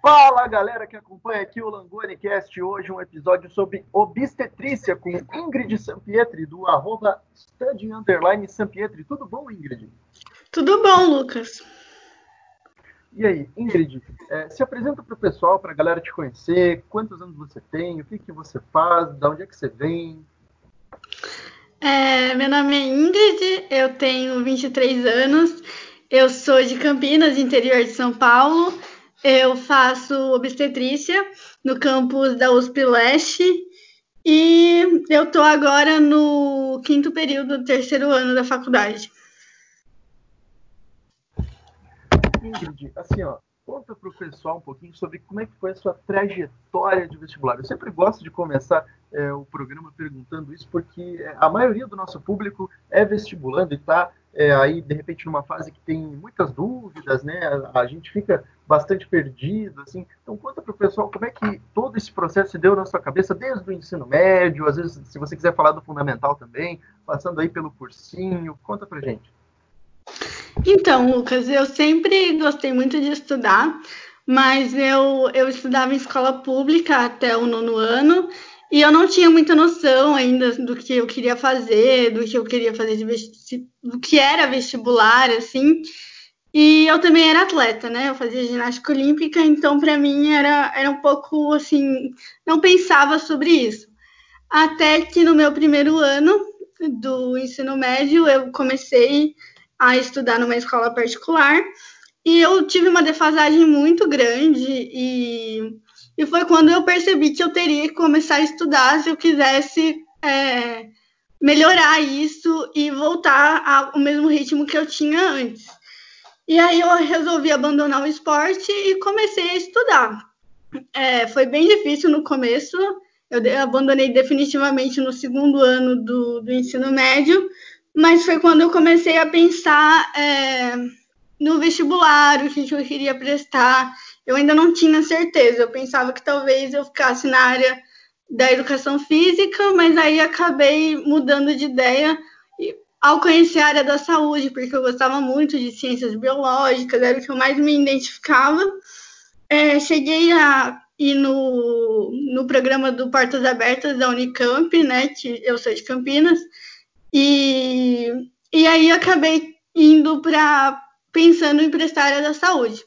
Fala galera que acompanha aqui o Langoni Cast, hoje um episódio sobre obstetrícia com Ingrid Sampietri, do arroba study underline Sampietri. Tudo bom, Ingrid? Tudo bom, Lucas. E aí, Ingrid, é, se apresenta para o pessoal, para a galera te conhecer, quantos anos você tem, o que, que você faz, de onde é que você vem? É, meu nome é Ingrid, eu tenho 23 anos, eu sou de Campinas, interior de São Paulo, eu faço obstetrícia no campus da USP Leste e eu estou agora no quinto período, terceiro ano da faculdade. Ingrid, assim, ó, conta para o pessoal um pouquinho sobre como é que foi a sua trajetória de vestibular. Eu sempre gosto de começar é, o programa perguntando isso, porque a maioria do nosso público é vestibulando e está é, aí, de repente, numa fase que tem muitas dúvidas, né? A, gente fica bastante perdido, assim. Então, conta para o pessoal como é que todo esse processo se deu na sua cabeça, desde o ensino médio, às vezes, se você quiser falar do fundamental também, passando aí pelo cursinho, conta para gente. Então, Lucas, eu sempre gostei muito de estudar, mas eu, eu estudava em escola pública até o nono ano e eu não tinha muita noção ainda do que eu queria fazer, do que eu queria fazer de do que era vestibular, assim. E eu também era atleta, né? Eu fazia ginástica olímpica, então para mim era, era um pouco assim, não pensava sobre isso. Até que no meu primeiro ano do ensino médio eu comecei a estudar numa escola particular e eu tive uma defasagem muito grande e, e foi quando eu percebi que eu teria que começar a estudar se eu quisesse é, melhorar isso e voltar ao mesmo ritmo que eu tinha antes. E aí eu resolvi abandonar o esporte e comecei a estudar. É, foi bem difícil no começo, eu abandonei definitivamente no segundo ano do, do ensino médio, mas foi quando eu comecei a pensar é, no vestibular, o que eu queria prestar. Eu ainda não tinha certeza, eu pensava que talvez eu ficasse na área da educação física, mas aí acabei mudando de ideia ao conhecer a área da saúde, porque eu gostava muito de ciências biológicas, era o que eu mais me identificava. É, cheguei a ir no, no programa do Portas Abertas da Unicamp, né, que eu sou de Campinas, e, e aí acabei indo para pensando em prestar área da saúde.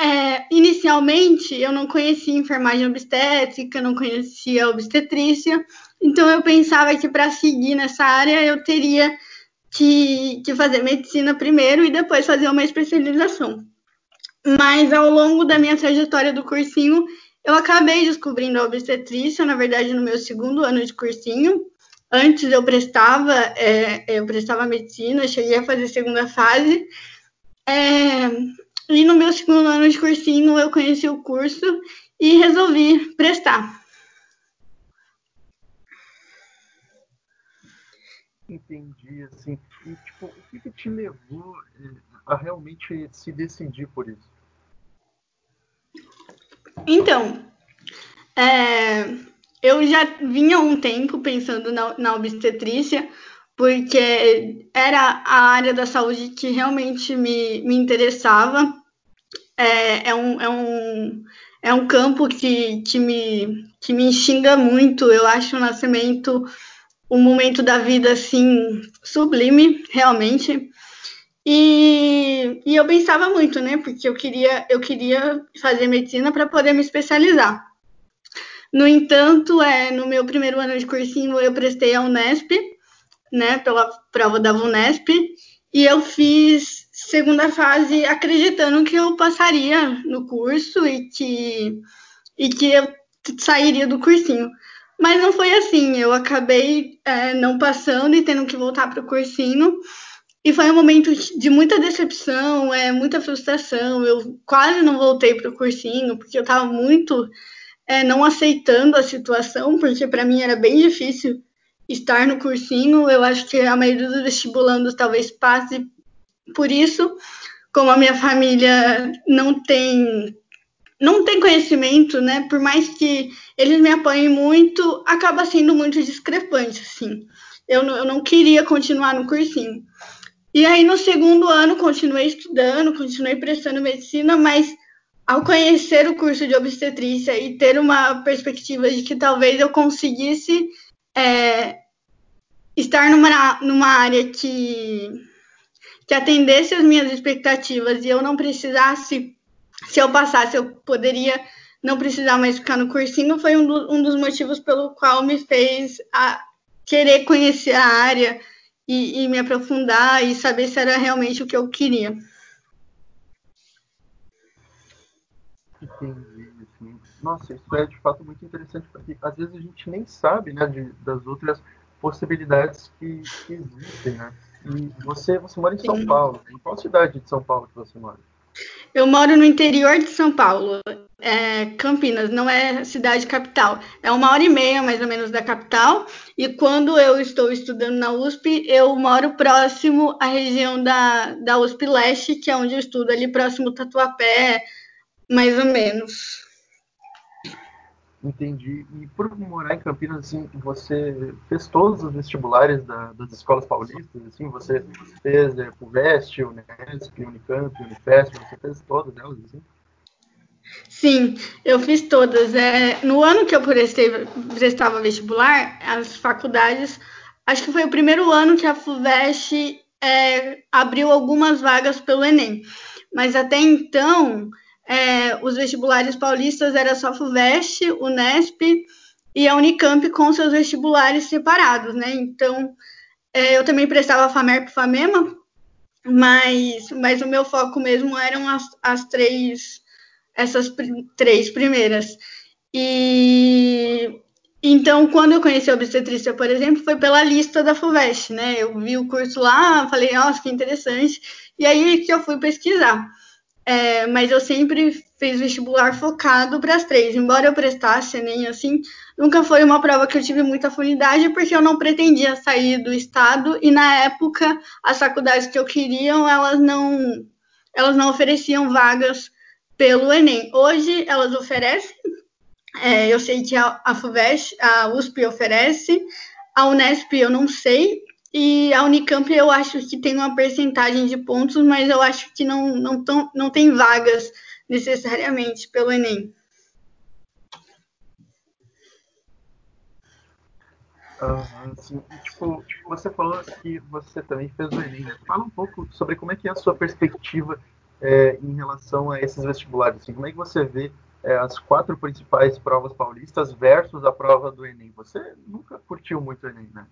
É, inicialmente, eu não conhecia enfermagem obstétrica, não conhecia obstetrícia, então eu pensava que para seguir nessa área eu teria que, que fazer medicina primeiro e depois fazer uma especialização. Mas ao longo da minha trajetória do cursinho, eu acabei descobrindo a obstetrícia, na verdade, no meu segundo ano de cursinho. Antes eu prestava, é, eu prestava medicina, cheguei a fazer segunda fase, é, e no meu segundo ano de cursinho eu conheci o curso e resolvi prestar. Entendi, assim. E, tipo, o que, que te levou é, a realmente se decidir por isso? Então, é, eu já vinha um tempo pensando na, na obstetrícia, porque era a área da saúde que realmente me, me interessava. É, é, um, é, um, é um campo que, que, me, que me xinga muito. Eu acho o nascimento um momento da vida assim sublime, realmente. E, e eu pensava muito, né? Porque eu queria, eu queria fazer medicina para poder me especializar. No entanto, é, no meu primeiro ano de cursinho, eu prestei a Unesp, né, pela prova da Unesp, e eu fiz segunda fase acreditando que eu passaria no curso e que, e que eu sairia do cursinho. Mas não foi assim, eu acabei é, não passando e tendo que voltar para o cursinho. E foi um momento de muita decepção, é, muita frustração. Eu quase não voltei para o cursinho, porque eu estava muito é, não aceitando a situação, porque para mim era bem difícil estar no cursinho. Eu acho que a maioria dos vestibulandos talvez passe por isso. Como a minha família não tem não tem conhecimento, né? Por mais que eles me apoiem muito, acaba sendo muito discrepante, assim. Eu eu não queria continuar no cursinho. E aí, no segundo ano, continuei estudando, continuei prestando medicina, mas ao conhecer o curso de obstetrícia e ter uma perspectiva de que talvez eu conseguisse é, estar numa, numa área que, que atendesse as minhas expectativas e eu não precisasse, se eu passasse, eu poderia não precisar mais ficar no cursinho, foi um, do, um dos motivos pelo qual me fez querer conhecer a área e, e me aprofundar e saber se era realmente o que eu queria. Entendi. Nossa, isso é de fato muito interessante, porque às vezes a gente nem sabe né, de, das outras possibilidades que, que, existem, né? E você, você mora em São Sim. Paulo, né? em qual cidade de São Paulo que você mora? Eu moro no interior de São Paulo, é Campinas, não é cidade capital. É uma hora e meia, mais ou menos, da capital. E quando eu estou estudando na USP, eu moro próximo à região da, da USP Leste, que é onde eu estudo, ali próximo Tatuapé, mais ou menos. Entendi. E por morar em Campinas, assim, você fez todos os vestibulares da, das escolas paulistas, assim, você fez é, FUVEST, Unesp, Unicamp, Unifesp, você fez todas elas, assim? Sim, eu fiz todas. É, no ano que eu prestei, prestava vestibular, as faculdades, acho que foi o primeiro ano que a FUVEST é, abriu algumas vagas pelo Enem. Mas até então, é, os vestibulares paulistas era só FUVEST, Unesp e a Unicamp com seus vestibulares separados, né? Então, é, eu também prestava FAMERP e FAMEMA, mas, mas o meu foco mesmo eram as, as três, essas pr três primeiras. E então, quando eu conheci a obstetrícia, por exemplo, foi pela lista da FUVEST, né? Eu vi o curso lá, falei, nossa, que interessante, e aí que eu fui pesquisar. É, mas eu sempre fiz vestibular focado para as três. Embora eu prestasse nem assim, nunca foi uma prova que eu tive muita afinidade, porque eu não pretendia sair do estado e na época as faculdades que eu queria, elas não elas não ofereciam vagas pelo Enem. Hoje elas oferecem. É, eu sei que a, a FUVEST, a USP oferece, a Unesp eu não sei, e a Unicamp eu acho que tem uma percentagem de pontos, mas eu acho que não, não, tão, não tem vagas necessariamente pelo Enem. Assim, tipo, tipo, você falou que você também fez o Enem. Né? Fala um pouco sobre como é que é a sua perspectiva é, em relação a esses vestibulares. Assim, como é que você vê é, as quatro principais provas paulistas versus a prova do Enem? Você nunca curtiu muito o Enem, né?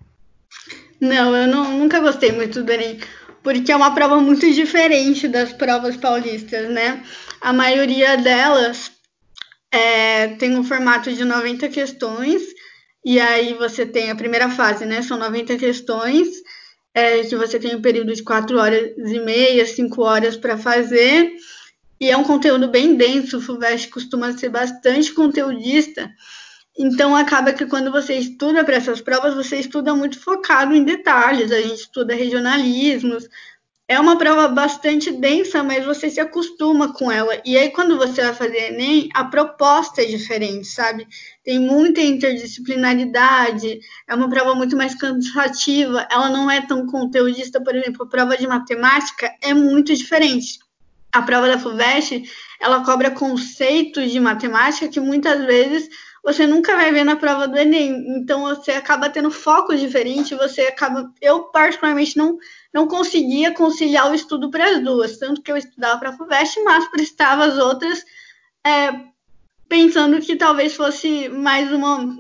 Não, eu não, nunca gostei muito do Enem, porque é uma prova muito diferente das provas paulistas, né? A maioria delas é, tem um formato de 90 questões, e aí você tem a primeira fase, né? São 90 questões, é, que você tem um período de 4 horas e meia, 5 horas para fazer, e é um conteúdo bem denso, o FUVEST costuma ser bastante conteudista, então acaba que quando você estuda para essas provas, você estuda muito focado em detalhes, a gente estuda regionalismos. É uma prova bastante densa, mas você se acostuma com ela. E aí, quando você vai fazer Enem, a proposta é diferente, sabe? Tem muita interdisciplinaridade, é uma prova muito mais cansativa, ela não é tão conteudista, por exemplo, a prova de matemática é muito diferente. A prova da FUVEST, ela cobra conceitos de matemática que muitas vezes você nunca vai ver na prova do Enem. Então você acaba tendo focos diferentes, você acaba. Eu, particularmente, não, não conseguia conciliar o estudo para as duas, tanto que eu estudava para a FUVEST, mas prestava as outras, é, pensando que talvez fosse mais uma.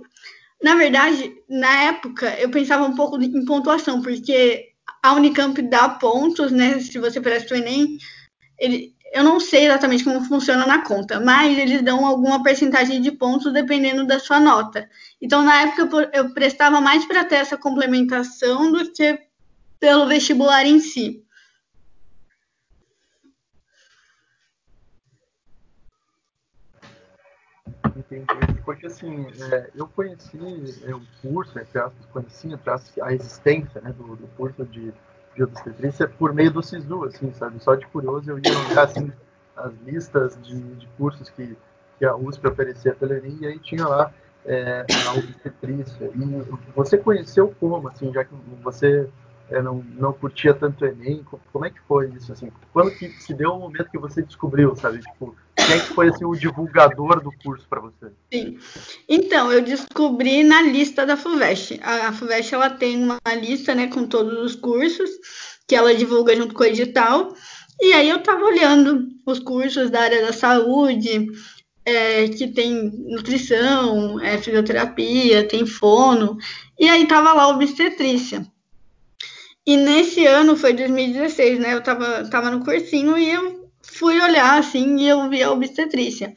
Na verdade, na época, eu pensava um pouco em pontuação, porque a Unicamp dá pontos, né? Se você presta o Enem, ele, eu não sei exatamente como funciona na conta, mas eles dão alguma percentagem de pontos dependendo da sua nota. Então, na época, eu prestava mais para ter essa complementação do que pelo vestibular em si. Entendi. Porque, assim, é, eu conheci é, o curso, entre aspas, conheci, entre aspas, a existência né, do, do curso de de obstetrícia por meio do SISU, assim, sabe? Só de curioso eu ia olhar, assim, as listas de, de cursos que, que a USP oferecia pela Enem, e aí tinha lá é, a obstetrícia. E você conheceu como, assim, já que você é, não, não curtia tanto Enem, como é que foi isso, assim? Quando que se deu o momento que você descobriu, sabe? Tipo, quem é que foi assim, o divulgador do curso para você? Sim. Então, eu descobri na lista da FUVEST. A FUVEST ela tem uma lista né, com todos os cursos que ela divulga junto com o edital. E aí eu estava olhando os cursos da área da saúde, é, que tem nutrição, é, fisioterapia, tem fono, e aí tava lá obstetrícia. E nesse ano, foi 2016, né? Eu tava, tava no cursinho e eu fui olhar assim e eu vi a obstetrícia.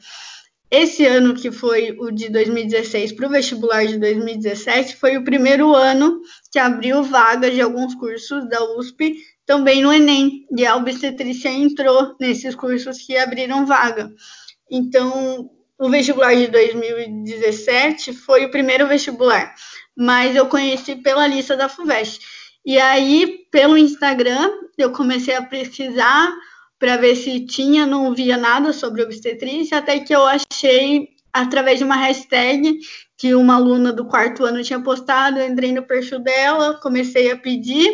Esse ano, que foi o de 2016 para o vestibular de 2017, foi o primeiro ano que abriu vagas de alguns cursos da USP também no Enem. E a obstetrícia entrou nesses cursos que abriram vaga. Então, o vestibular de 2017 foi o primeiro vestibular, mas eu conheci pela lista da FUVEST. E aí, pelo Instagram, eu comecei a pesquisar para ver se tinha, não via nada sobre obstetrícia, até que eu achei através de uma hashtag que uma aluna do quarto ano tinha postado, eu entrei no perfil dela, comecei a pedir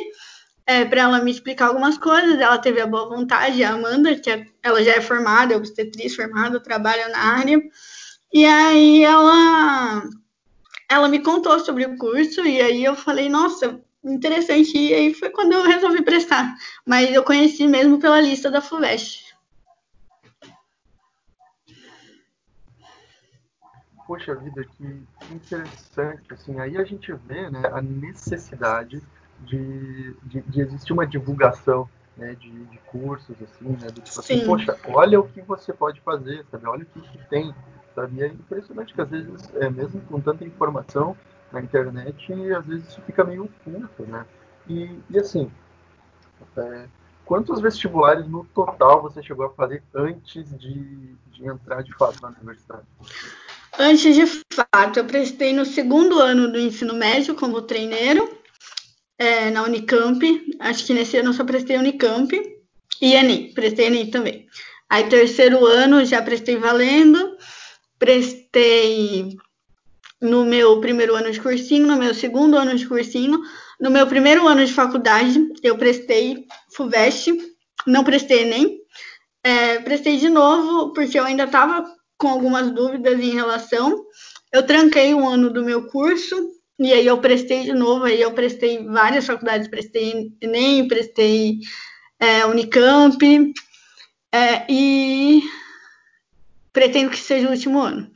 é, para ela me explicar algumas coisas. Ela teve a boa vontade, a Amanda, que é, ela já é formada, é obstetriz formada, trabalha na área. E aí ela, ela me contou sobre o curso, e aí eu falei, nossa, interessante. E aí foi quando eu resolvi prestar. Mas eu conheci mesmo pela lista da FUVEST. Poxa vida, que interessante. Assim, aí a gente vê né, a necessidade de, de, de existir uma divulgação né, de, de, cursos, assim, né, do tipo assim, poxa, olha o que você pode fazer, sabe? Olha o que, que tem, sabe? E é impressionante que às vezes, é, mesmo com tanta informação na internet, às vezes isso fica meio oculto, né? E, e assim, é, quantos vestibulares no total você chegou a fazer antes de, de entrar de fato na universidade? Antes de fato, eu prestei no segundo ano do ensino médio como treineiro é, na Unicamp. Acho que nesse ano eu só prestei Unicamp e Enem, prestei Enem também. Aí terceiro ano já prestei valendo, prestei no meu primeiro ano de cursinho, no meu segundo ano de cursinho, no meu primeiro ano de faculdade eu prestei FUVEST, não prestei Enem, é, prestei de novo porque eu ainda estava com algumas dúvidas em relação. Eu tranquei um ano do meu curso e aí eu prestei de novo, aí eu prestei várias faculdades, prestei Enem, prestei é, Unicamp, é, e pretendo que seja o último ano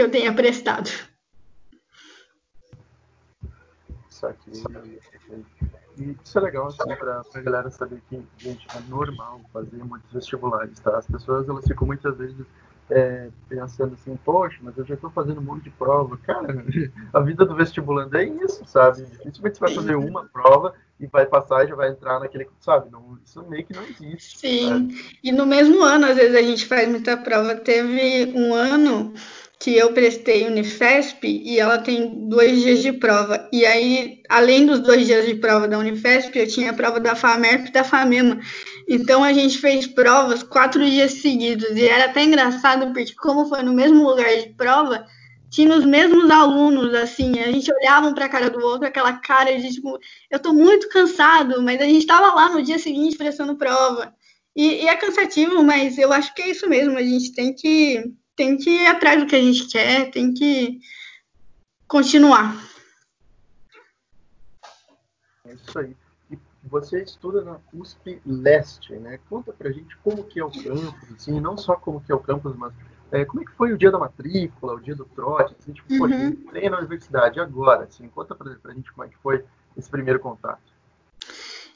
que eu tenha prestado. Isso aqui. E isso é legal, assim, pra, pra galera saber que, gente, é normal fazer muitos vestibulares, tá? As pessoas, elas ficam muitas vezes é, pensando assim, poxa, mas eu já estou fazendo um monte de prova. Cara, a vida do vestibulando é isso, sabe? Dificilmente você vai fazer uma prova e vai passar e já vai entrar naquele, sabe? Não, isso meio que não existe. Sim, sabe? e no mesmo ano, às vezes a gente faz muita prova. Teve um ano que eu prestei Unifesp e ela tem dois dias de prova. E aí, além dos dois dias de prova da Unifesp, eu tinha a prova da FAMERP e da FAMEMA. Então a gente fez provas quatro dias seguidos. E era até engraçado, porque como foi no mesmo lugar de prova, tinha os mesmos alunos, assim, a gente olhava um para a cara do outro, aquela cara de tipo, eu estou muito cansado, mas a gente estava lá no dia seguinte prestando prova. E, e é cansativo, mas eu acho que é isso mesmo, a gente tem que tem que ir atrás do que a gente quer, tem que continuar. É isso aí. E você estuda na USP Leste, né? Conta pra gente como que é o campus, assim, não só como que é o campus, mas é, como é que foi o dia da matrícula, o dia do trote, assim, tipo, uhum. poxa, entrei na universidade agora, assim, conta pra, pra gente como é que foi esse primeiro contato.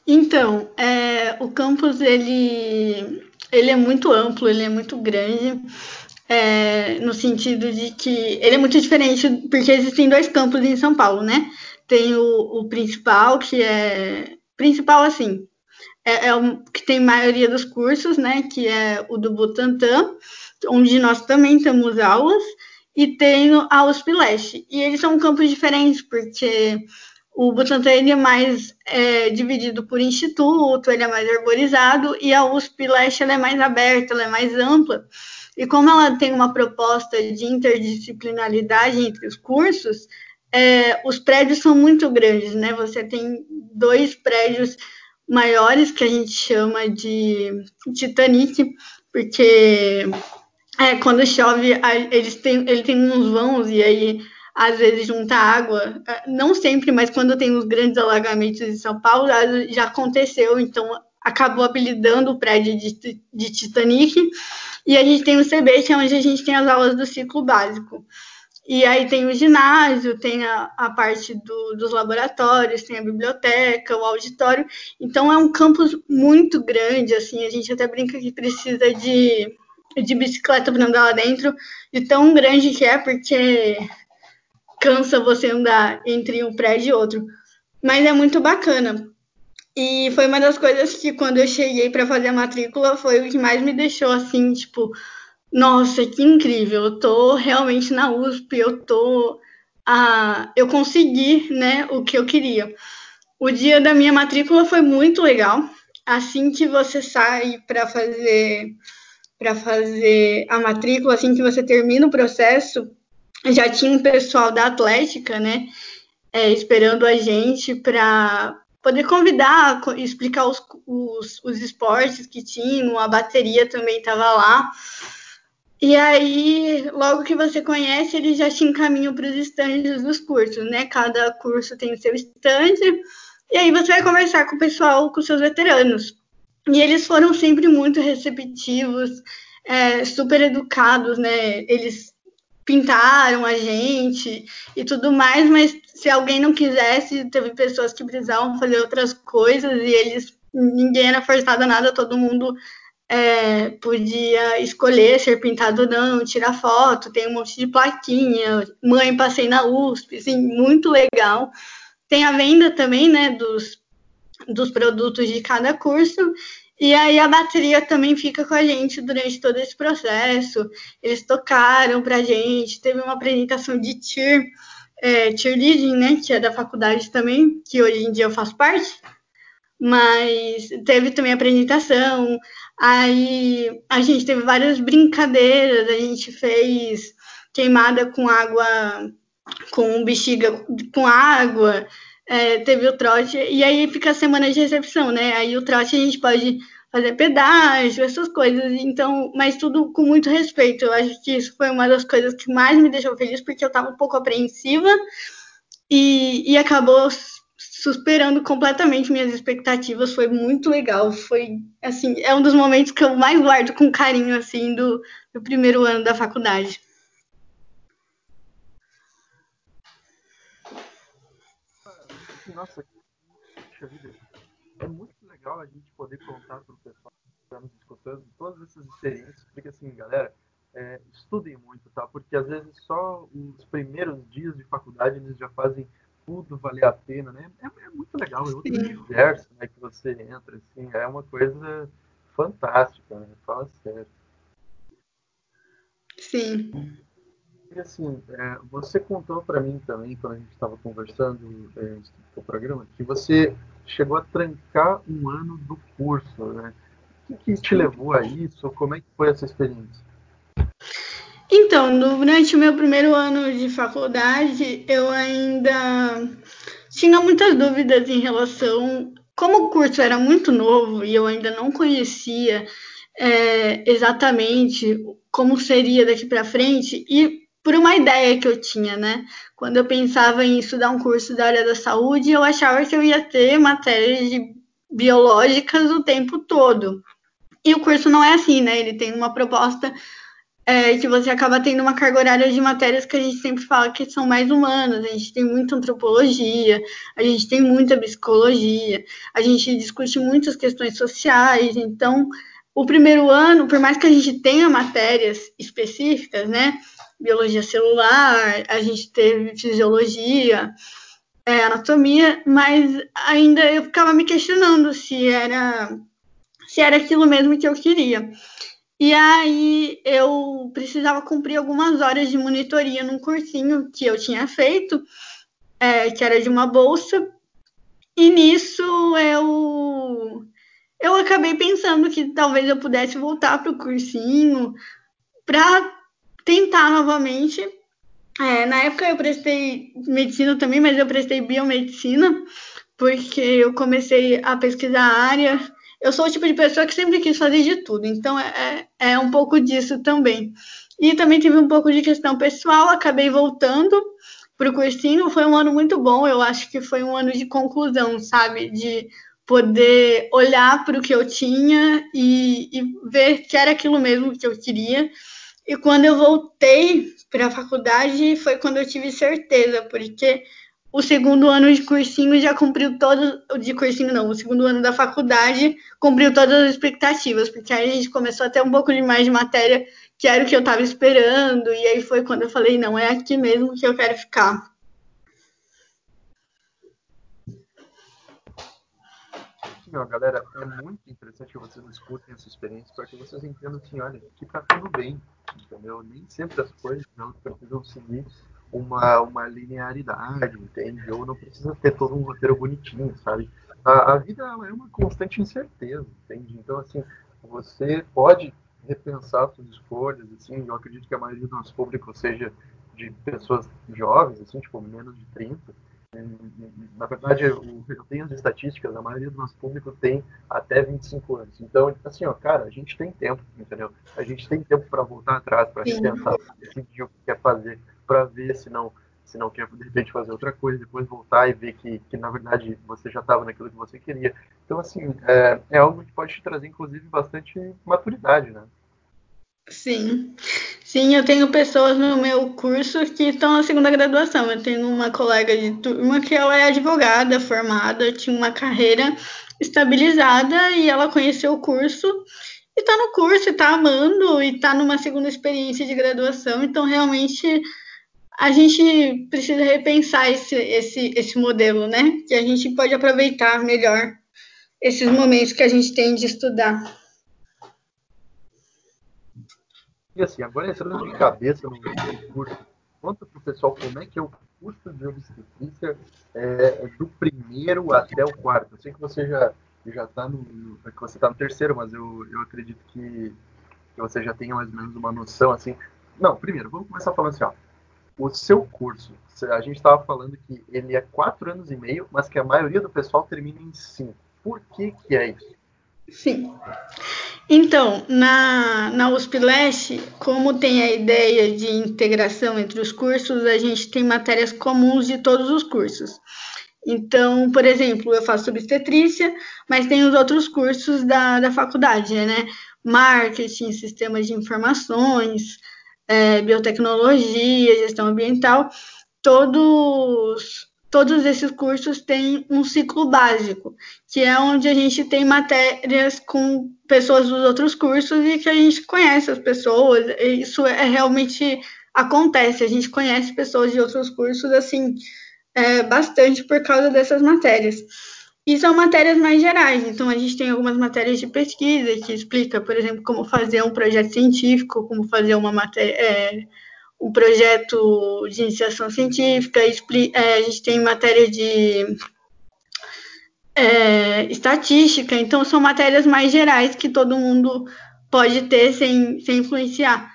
Então, é, o campus, ele, ele é muito amplo, ele é muito grande, é, no sentido de que ele é muito diferente, porque existem dois campos em São Paulo, né? Tem o, o principal, que é. Principal, assim, é, é, o que tem maioria dos cursos, né? Que é o do Butantã, onde nós também temos aulas, e tem a USP Leste. E eles são campos diferentes, porque o Butantan ele é mais é, dividido por instituto, ele é mais arborizado, e a USP Leste ela é mais aberta, ela é mais ampla. E como ela tem uma proposta de interdisciplinaridade entre os cursos, é, os prédios são muito grandes, né? Você tem dois prédios maiores que a gente chama de Titanic, porque é, quando chove eles têm, ele tem uns vãos e aí às vezes junta água, é, não sempre, mas quando tem os grandes alagamentos em São Paulo já aconteceu, então acabou apelidando o prédio de, de Titanic. E a gente tem o CB, que é onde a gente tem as aulas do ciclo básico. E aí tem o ginásio, tem a, a parte do, dos laboratórios, tem a biblioteca, o auditório. Então é um campus muito grande, assim, a gente até brinca que precisa de, de bicicleta para andar lá dentro, de tão grande que é, porque cansa você andar entre um prédio e outro. Mas é muito bacana. E foi uma das coisas que quando eu cheguei para fazer a matrícula foi o que mais me deixou assim, tipo, nossa, que incrível, eu tô realmente na USP, eu tô ah, eu consegui, né, o que eu queria. O dia da minha matrícula foi muito legal. Assim que você sai para fazer para fazer a matrícula, assim que você termina o processo, já tinha um pessoal da Atlética, né, é, esperando a gente para poder convidar, explicar os, os, os esportes que tinham, a bateria também estava lá. E aí, logo que você conhece, eles já te encaminham para os estandes dos cursos, né? Cada curso tem o seu estande, e aí você vai conversar com o pessoal, com seus veteranos. E eles foram sempre muito receptivos, é, super educados, né? Eles pintaram a gente e tudo mais, mas se alguém não quisesse, teve pessoas que precisavam fazer outras coisas e eles ninguém era forçado a nada, todo mundo é, podia escolher ser pintado ou não, tirar foto, tem um monte de plaquinha, mãe passei na USP, assim, muito legal. Tem a venda também, né, dos, dos produtos de cada curso e aí a bateria também fica com a gente durante todo esse processo. Eles tocaram pra gente, teve uma apresentação de cheer, é, cheerleading, né, que é da faculdade também, que hoje em dia eu faço parte. Mas teve também apresentação. Aí a gente teve várias brincadeiras, a gente fez queimada com água, com bexiga com água, é, teve o trote, e aí fica a semana de recepção, né? Aí o trote a gente pode fazer pedágio, essas coisas, então, mas tudo com muito respeito. Eu acho que isso foi uma das coisas que mais me deixou feliz, porque eu estava um pouco apreensiva e, e acabou superando completamente minhas expectativas. Foi muito legal. Foi, assim, é um dos momentos que eu mais guardo com carinho, assim, do, do primeiro ano da faculdade. Nossa, é muito legal a gente poder contar para o pessoal que está nos escutando todas essas experiências, porque assim, galera, é, estudem muito, tá? Porque às vezes só os primeiros dias de faculdade eles já fazem tudo valer a pena, né? É, é muito legal, é outro universo né, que você entra, assim, é uma coisa fantástica, né? Fala sério. Sim. E assim, é, você contou para mim também, quando a gente estava conversando é, no programa, que você chegou a trancar um ano do curso, né? O que, que te levou a isso? Como é que foi essa experiência? Então, durante o meu primeiro ano de faculdade, eu ainda tinha muitas dúvidas em relação. Como o curso era muito novo e eu ainda não conhecia é, exatamente como seria daqui para frente, e por uma ideia que eu tinha, né? Quando eu pensava em estudar um curso da área da saúde, eu achava que eu ia ter matérias de biológicas o tempo todo. E o curso não é assim, né? Ele tem uma proposta é, que você acaba tendo uma carga horária de matérias que a gente sempre fala que são mais humanas. A gente tem muita antropologia, a gente tem muita psicologia, a gente discute muitas questões sociais. Então, o primeiro ano, por mais que a gente tenha matérias específicas, né? Biologia celular, a gente teve fisiologia, é, anatomia, mas ainda eu ficava me questionando se era se era aquilo mesmo que eu queria. E aí eu precisava cumprir algumas horas de monitoria num cursinho que eu tinha feito, é, que era de uma bolsa. E nisso eu eu acabei pensando que talvez eu pudesse voltar para o cursinho para tentar novamente. É, na época eu prestei medicina também, mas eu prestei biomedicina, porque eu comecei a pesquisar a área. Eu sou o tipo de pessoa que sempre quis fazer de tudo, então é, é, é um pouco disso também. E também tive um pouco de questão pessoal, acabei voltando para o cursinho. Foi um ano muito bom, eu acho que foi um ano de conclusão, sabe? De poder olhar para o que eu tinha e, e, ver que era aquilo mesmo que eu queria. E quando eu voltei para a faculdade foi quando eu tive certeza, porque o segundo ano de cursinho já cumpriu todos, de cursinho não, o segundo ano da faculdade cumpriu todas as expectativas, porque aí a gente começou a ter um pouco de mais de matéria que era o que eu estava esperando, e aí foi quando eu falei, não, é aqui mesmo que eu quero ficar. Sim, galera, é muito interessante que vocês escutem essa experiência para que vocês entendam assim, olha, que tá tudo bem, entendeu? Nem sempre as coisas não precisam seguir uma, uma linearidade, entende? Ou não precisa ter todo um roteiro bonitinho, sabe? A, a vida é uma constante incerteza, entende? Então, assim, você pode repensar suas escolhas, assim, eu acredito que a maioria do nosso público seja de pessoas jovens, assim, tipo, menos de 30, na verdade, eu, tenho as estatísticas, a maioria do nosso público tem até 25 anos. Então, assim, ó, cara, a gente tem tempo, entendeu? A gente tem tempo para voltar atrás, para repensar, decidir o que quer fazer, para ver se não, se não quer, de repente, fazer outra coisa, depois voltar e ver que, que na verdade, você já estava naquilo que você queria. Então, assim, é, é algo que pode te trazer, inclusive, bastante maturidade, né? Sim. Sim, eu tenho pessoas no meu curso que estão na segunda graduação. Eu tenho uma colega de turma que ela é advogada formada, tinha uma carreira estabilizada e ela conheceu o curso e está no curso, está amando e está numa segunda experiência de graduação. Então, realmente, a gente precisa repensar esse, esse, esse modelo, né? Que a gente pode aproveitar melhor esses momentos que a gente tem de estudar. E assim, agora entrando de cabeça no, curso, conta para o pessoal como é que é o curso de obstetrícia é, do primeiro até o quarto. Eu sei que você já já está no, no, que você está no terceiro, mas eu, eu acredito que, que você já tenha mais ou menos uma noção assim. Não, primeiro, vamos começar falando assim, ó. O seu curso, a gente estava falando que ele é quatro anos e meio, mas que a maioria do pessoal termina em cinco. Por que que é isso? Sim. Então, na, na USP Leste, como tem a ideia de integração entre os cursos, a gente tem matérias comuns de todos os cursos. Então, por exemplo, eu faço obstetrícia, mas tem os outros cursos da, da faculdade, né? Marketing, sistemas de informações, é, biotecnologia, gestão ambiental, todos todos esses cursos têm um ciclo básico, que é onde a gente tem matérias com pessoas dos outros cursos e que a gente conhece as pessoas. Isso é realmente acontece, a gente conhece pessoas de outros cursos assim é, bastante por causa dessas matérias. E são matérias mais gerais, então a gente tem algumas matérias de pesquisa que explica, por exemplo, como fazer um projeto científico, como fazer uma matéria, é, um projeto de iniciação científica, é, a gente tem matéria de é, estatística, então são matérias mais gerais que todo mundo pode ter sem, sem influenciar.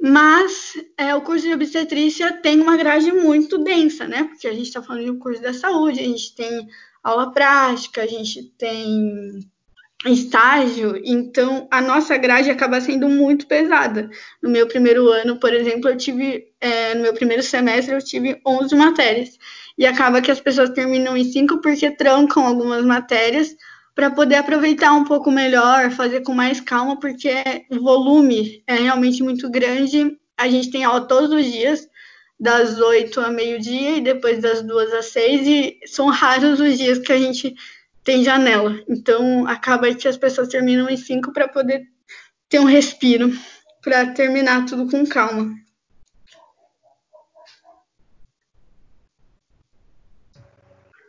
Mas é, o curso de obstetrícia tem uma grade muito densa, né? Porque a gente está falando de um curso da saúde, a gente tem aula prática, a gente tem estágio, então a nossa grade acaba sendo muito pesada. No meu primeiro ano, por exemplo, eu tive, é, no meu primeiro semestre, eu tive 11 matérias. E acaba que as pessoas terminam em 5 porque trancam algumas matérias para poder aproveitar um pouco melhor, fazer com mais calma, porque o volume é realmente muito grande. A gente tem aula todos os dias, das 8 a meio-dia e depois das 2 às 6, e são raros os dias que a gente tem janela. Então acaba que as pessoas terminam em cinco para poder ter um respiro, para terminar tudo com calma.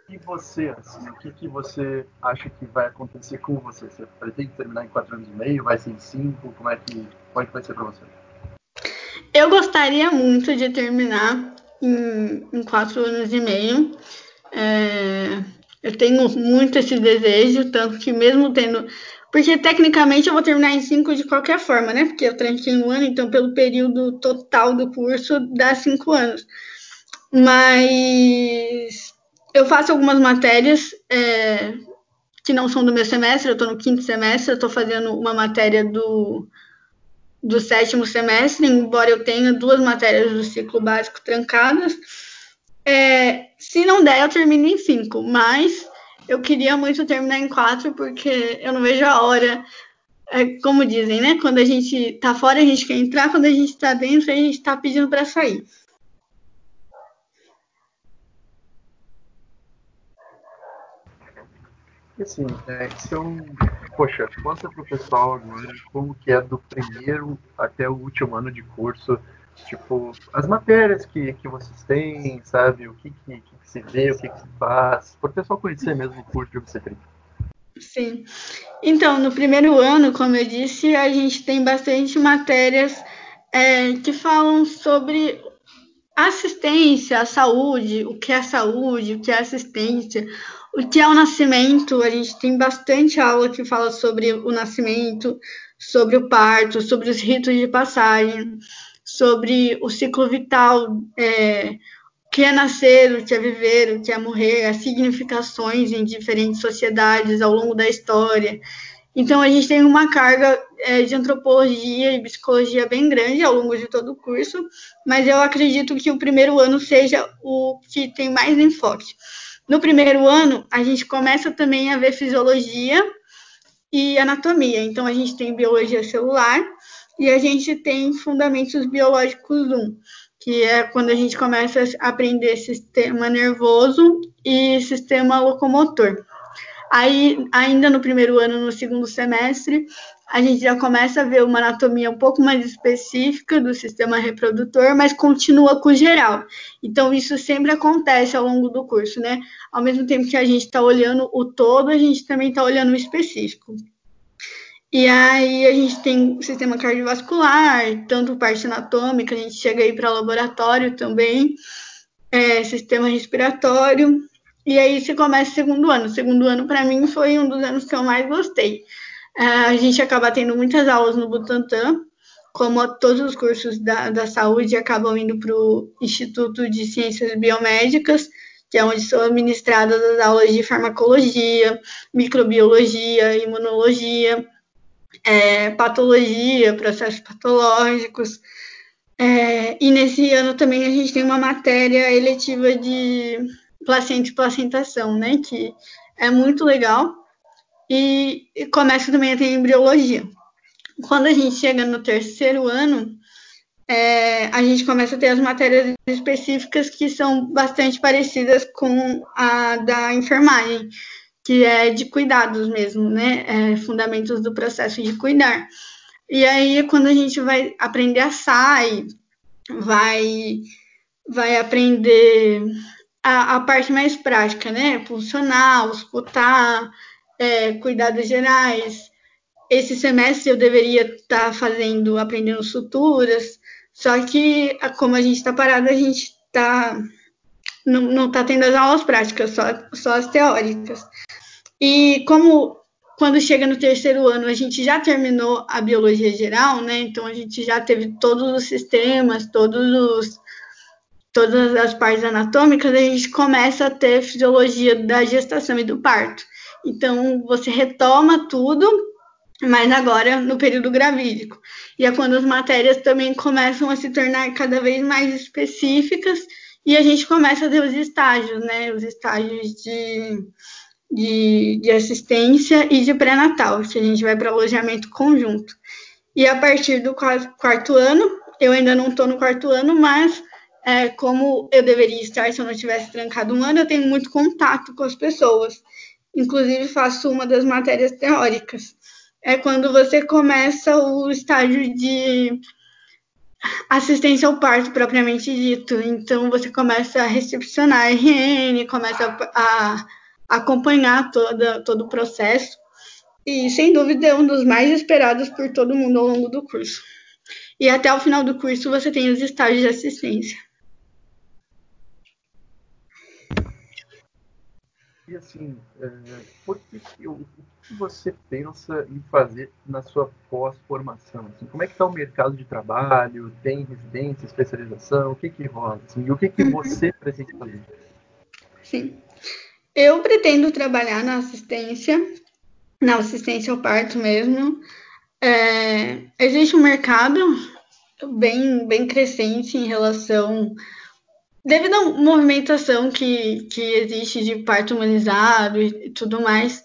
E você, assim, o que, que você acha que vai acontecer com você? Você pretende terminar em quatro anos e meio? Vai ser em cinco? Como é que, como é que vai ser para você? Eu gostaria muito de terminar em, em quatro anos e meio. É, eu tenho muito esse desejo, tanto que mesmo tendo. Porque tecnicamente eu vou terminar em 5 de qualquer forma, né? Porque eu tranquei um ano, então pelo período total do curso dá 5 anos. Mas eu faço algumas matérias é, que não são do meu semestre, eu estou no quinto semestre, eu estou fazendo uma matéria do, do sétimo semestre, embora eu tenha duas matérias do ciclo básico trancadas. É, se não der, eu termino em cinco, mas eu queria muito terminar em quatro, porque eu não vejo a hora. É, como dizem, né? Quando a gente tá fora, a gente quer entrar, quando a gente tá dentro, a gente tá pedindo para sair. assim, é, então, poxa, conta pro pessoal agora como que é do primeiro até o último ano de curso, tipo, as matérias que, que vocês têm, sabe, o que, que, que se vê, o que, que se faz, para o pessoal conhecer mesmo o curso de obstetrícia. Sim. Então, no primeiro ano, como eu disse, a gente tem bastante matérias é, que falam sobre assistência à saúde, o que é saúde, o que é assistência, o que é o nascimento. A gente tem bastante aula que fala sobre o nascimento, sobre o parto, sobre os ritos de passagem, sobre o ciclo vital, é, o que é nascer, o que é viver, o que é morrer, as significações em diferentes sociedades ao longo da história. Então, a gente tem uma carga é, de antropologia e psicologia bem grande ao longo de todo o curso, mas eu acredito que o primeiro ano seja o que tem mais enfoque. No primeiro ano, a gente começa também a ver fisiologia e anatomia. Então, a gente tem biologia celular e a gente tem fundamentos biológicos 1, que é quando a gente começa a aprender sistema nervoso e sistema locomotor. Aí, ainda no primeiro ano, no segundo semestre, a gente já começa a ver uma anatomia um pouco mais específica do sistema reprodutor, mas continua com o geral. Então, isso sempre acontece ao longo do curso, né? Ao mesmo tempo que a gente está olhando o todo, a gente também está olhando o específico. E aí a gente tem sistema cardiovascular, tanto parte anatômica, a gente chega aí para laboratório também, é, sistema respiratório, e aí você começa o segundo ano. O segundo ano, para mim, foi um dos anos que eu mais gostei. É, a gente acaba tendo muitas aulas no Butantan, como todos os cursos da, da saúde acabam indo para o Instituto de Ciências Biomédicas, que é onde são ministradas as aulas de farmacologia, microbiologia, imunologia, é, patologia, processos patológicos. É, e nesse ano também a gente tem uma matéria eletiva de placenta e placentação, né? Que é muito legal. E, e começa também a ter embriologia. Quando a gente chega no terceiro ano, é, a gente começa a ter as matérias específicas que são bastante parecidas com a da enfermagem, que é de cuidados mesmo, né? É, fundamentos do processo de cuidar. E aí, quando a gente vai aprender a SAI, vai, vai aprender a, a parte mais prática, né? Funcional, escutar, é, cuidados gerais. Esse semestre eu deveria estar tá fazendo, aprendendo suturas, só que como a gente está parado, a gente tá, não está tendo as aulas práticas, só, só as teóricas. E como quando chega no terceiro ano, a gente já terminou a biologia geral, né? Então a gente já teve todos os sistemas, todos os todas as partes anatômicas, a gente começa a ter fisiologia da gestação e do parto. Então, você retoma tudo, mas agora no período gravídico. E é quando as matérias também começam a se tornar cada vez mais específicas e a gente começa a ter os estágios, né? Os estágios de, de, de assistência e de pré-natal, que a gente vai para alojamento conjunto. E a partir do quarto ano, eu ainda não estou no quarto ano, mas é, como eu deveria estar se eu não tivesse trancado um ano, eu tenho muito contato com as pessoas. Inclusive, faço uma das matérias teóricas. É quando você começa o estágio de assistência ao parto propriamente dito. Então, você começa a recepcionar a RN, começa a, a acompanhar toda, todo o processo. E, sem dúvida, é um dos mais esperados por todo mundo ao longo do curso. E até o final do curso, você tem os estágios de assistência. E assim, é, por que, o, que você pensa em fazer na sua pós-formação? Assim, como é que está o mercado de trabalho? Tem residência, especialização? O que que rola? Assim, e o que que uhum. você pretende fazer? Sim. Eu pretendo trabalhar na assistência, na assistência ao parto mesmo. É, existe um mercado bem, bem crescente em relação devido à movimentação que, que existe de parto humanizado e tudo mais,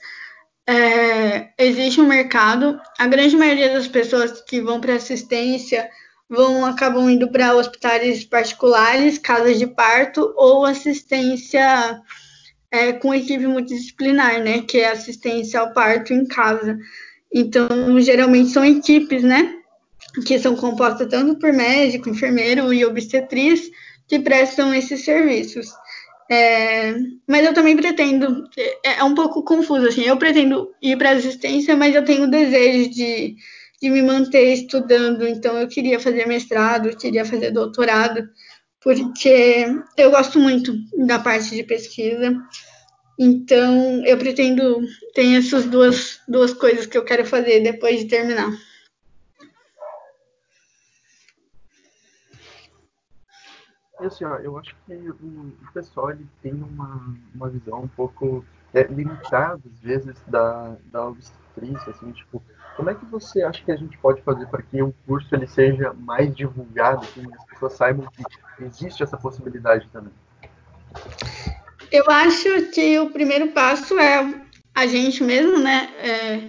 é, existe um mercado. A grande maioria das pessoas que vão para assistência vão acabam indo para hospitais particulares, casas de parto ou assistência é, com equipe multidisciplinar, né? Que é assistência ao parto em casa. Então, geralmente são equipes, né? Que são compostas tanto por médico, enfermeiro e obstetriz que prestam esses serviços. É, mas eu também pretendo, é, é, um pouco confuso, assim, eu pretendo ir para assistência, mas eu tenho o desejo de, de me manter estudando, então eu queria fazer mestrado, queria fazer doutorado, porque eu gosto muito da parte de pesquisa, então eu pretendo, tem essas duas, duas coisas que eu quero fazer depois de terminar. Assim, ó, eu acho que o, o pessoal ele tem uma, uma visão um pouco é, limitada, às vezes, da, da assim, tipo, como é que você acha que a gente pode fazer para que o curso ele seja mais divulgado, que as pessoas saibam que existe essa possibilidade também? Eu acho que o primeiro passo é a gente mesmo, né? É,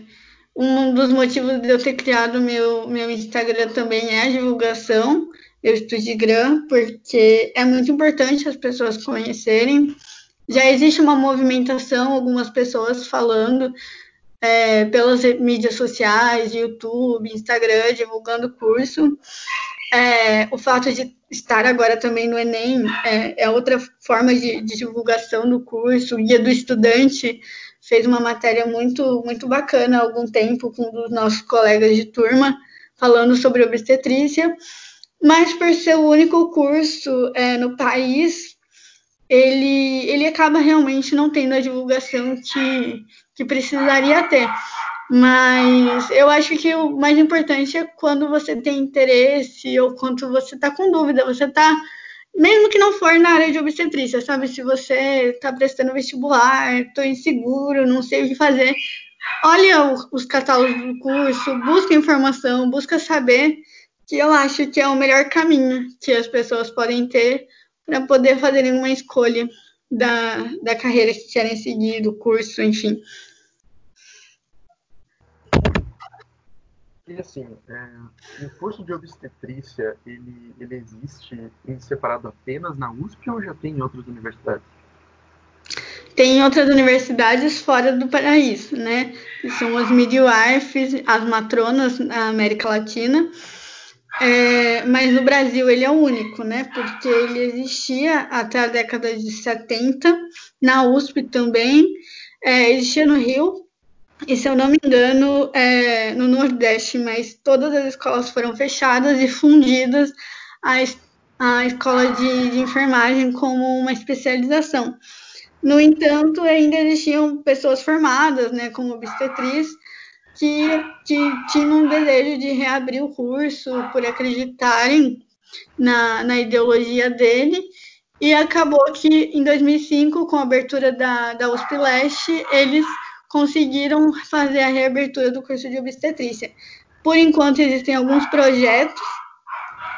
um dos motivos de eu ter criado meu meu Instagram também é a divulgação eu Instagram, porque é muito importante as pessoas conhecerem. Já existe uma movimentação, algumas pessoas falando é, pelas mídias sociais, YouTube, Instagram, divulgando o curso. É, o fato de estar agora também no Enem é, é outra forma de, de, divulgação do curso. O Guia do Estudante fez uma matéria muito, muito bacana há algum tempo com um dos nossos colegas de turma, falando sobre obstetrícia mas por ser o único curso é, no país, ele, ele acaba realmente não tendo a divulgação que, que precisaria ter. Mas eu acho que o mais importante é quando você tem interesse ou quando você está com dúvida, você está, mesmo que não for na área de obstetrícia, sabe? Se você está prestando vestibular, estou inseguro, não sei o que fazer, olha os catálogos do curso, busca informação, busca saber que eu acho que é o melhor caminho que as pessoas podem ter para poder fazerem uma escolha da, da carreira que querem seguir, do curso, enfim. E assim, é, o curso de obstetrícia, ele, ele existe em separado apenas na USP ou já tem em outras universidades? Tem outras universidades fora do paraíso, né? São as midwives, as matronas na América Latina, é, mas no Brasil ele é único, né? Porque ele existia até a década de 70, na USP também, é, existia no Rio, e se eu não me engano, é, no Nordeste, mas todas as escolas foram fechadas e fundidas à, à escola de, de enfermagem como uma especialização. No entanto, ainda existiam pessoas formadas, né, como obstetriz, que, que um desejo de reabrir o curso por acreditarem na, na ideologia dele. E acabou que em 2005, com a abertura da, da USP Leste, eles conseguiram fazer a reabertura do curso de obstetrícia. Por enquanto, existem alguns projetos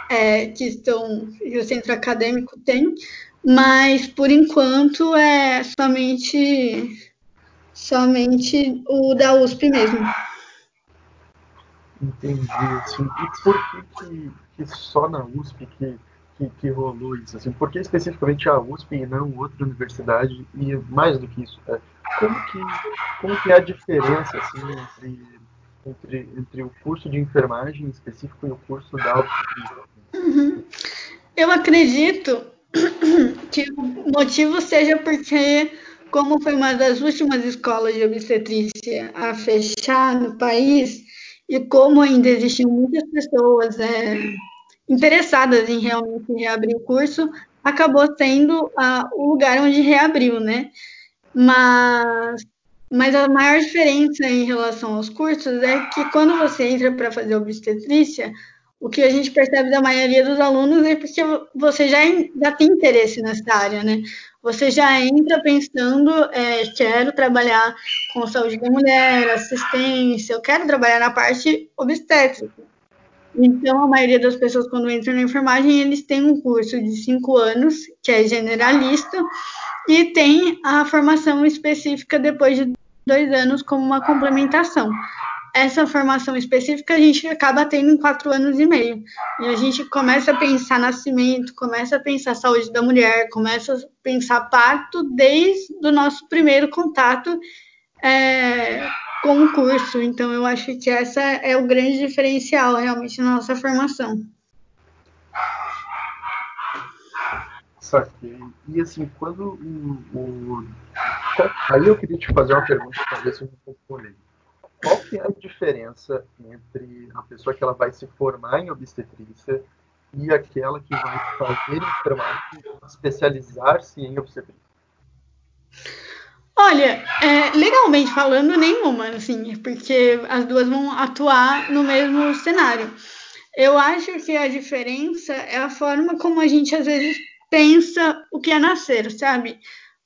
é, que estão o centro acadêmico tem, mas por enquanto é somente somente o da USP mesmo. Entendi, assim, e por que, que, que só na USP que, que, que, rolou isso? Assim, por que especificamente a USP e não outra universidade? E mais do que isso, é, como, que, como que é a diferença assim, entre, entre, entre o curso de enfermagem específico e o curso da USP? Eu acredito que o motivo seja porque como foi uma das últimas escolas de obstetrícia a fechar no país, e como ainda existem muitas pessoas é, interessadas em realmente reabrir o curso, acabou sendo uh, o lugar onde reabriu, né? Mas, mas a maior diferença em relação aos cursos é que quando você entra para fazer obstetrícia, o que a gente percebe da maioria dos alunos é porque você já, já tem interesse nessa área, né? Você já entra pensando, é, quero trabalhar com saúde da mulher, assistência, eu quero trabalhar na parte obstétrica. Então, a maioria das pessoas, quando entram na enfermagem, eles têm um curso de cinco anos, que é generalista, e tem a formação específica depois de dois anos como uma complementação. Essa formação específica a gente acaba tendo em quatro anos e meio. E a gente começa a pensar nascimento, começa a pensar saúde da mulher, começa a pensar parto desde o nosso primeiro contato é, com o curso. Então, eu acho que essa é o grande diferencial realmente na nossa formação. Saquei. E assim, quando o, Aí eu queria te fazer uma pergunta, talvez um pouco polêmica. Qual que é a diferença entre a pessoa que ela vai se formar em obstetrícia e aquela que vai fazer enfermagem, especializar-se em obstetrícia? Olha, é, legalmente falando, nenhuma, assim, porque as duas vão atuar no mesmo cenário. Eu acho que a diferença é a forma como a gente às vezes pensa o que é nascer, sabe?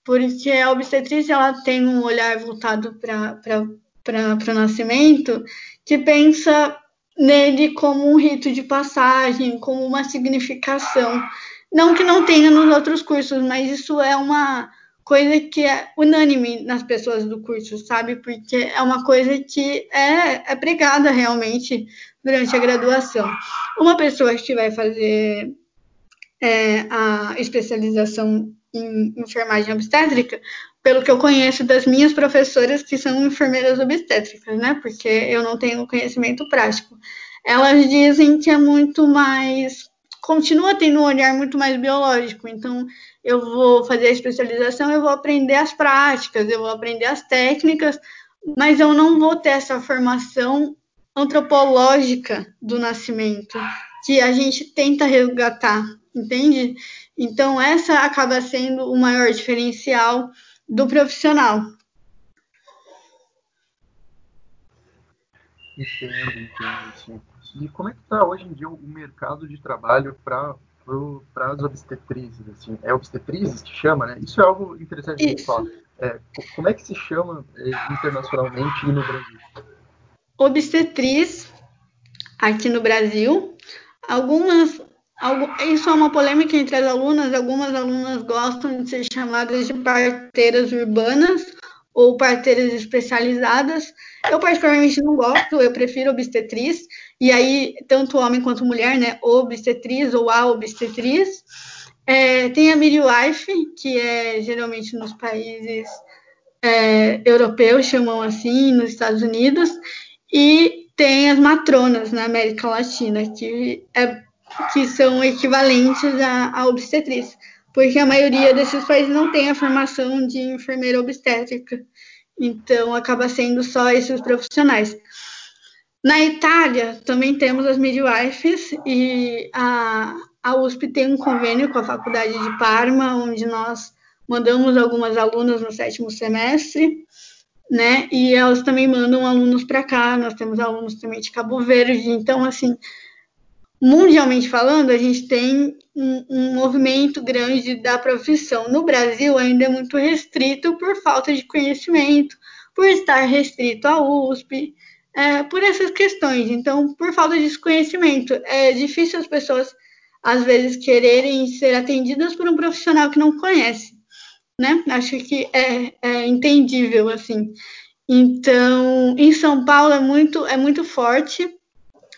Porque a obstetrícia ela tem um olhar voltado para o nascimento que pensa nele como um rito de passagem, como uma significação. Não que não tenha nos outros cursos, mas isso é uma coisa que é unânime nas pessoas do curso, sabe? Porque é uma coisa que é, é pregada realmente durante a graduação. Uma pessoa que vai fazer é, a especialização em enfermagem obstétrica, pelo que eu conheço das minhas professoras que são enfermeiras obstétricas, né? Porque eu não tenho conhecimento prático. Elas dizem que é muito mais continua tendo um olhar muito mais biológico. Então, eu vou fazer a especialização, eu vou aprender as práticas, eu vou aprender as técnicas, mas eu não vou ter essa formação antropológica do nascimento que a gente tenta resgatar, entende? Então, essa acaba sendo o maior diferencial do profissional. Entendo, entendo, sim. E como é que está hoje em dia o mercado de trabalho para para as obstetrizes, assim, é obstetrizes que chama, né? Isso é algo interessante de falar. É, como é que se chama é, internacionalmente e no Brasil? Obstetriz aqui no Brasil. Algumas, isso é uma polêmica entre as alunas. Algumas alunas gostam de ser chamadas de parteiras urbanas ou parteiras especializadas. Eu particularmente não gosto, eu prefiro obstetriz. E aí, tanto homem quanto mulher, né? Obstetriz ou a obstetriz. É, tem a midwife, que é geralmente nos países é, europeus, chamam assim, nos Estados Unidos. E tem as matronas na América Latina, que, é, que são equivalentes à, à obstetriz porque a maioria desses países não tem a formação de enfermeira obstétrica, então acaba sendo só esses profissionais. Na Itália também temos as midwives e a, a USP tem um convênio com a Faculdade de Parma, onde nós mandamos algumas alunas no sétimo semestre, né? E elas também mandam alunos para cá. Nós temos alunos também de Cabo Verde, então assim mundialmente falando, a gente tem um, um, movimento grande da profissão. No Brasil, ainda é muito restrito por falta de conhecimento, por estar restrito à USP, é, por essas questões. Então, por falta de conhecimento, é difícil as pessoas, às vezes, quererem ser atendidas por um profissional que não conhece. Né? Acho que é, é entendível assim. Então, em São Paulo é muito, é muito forte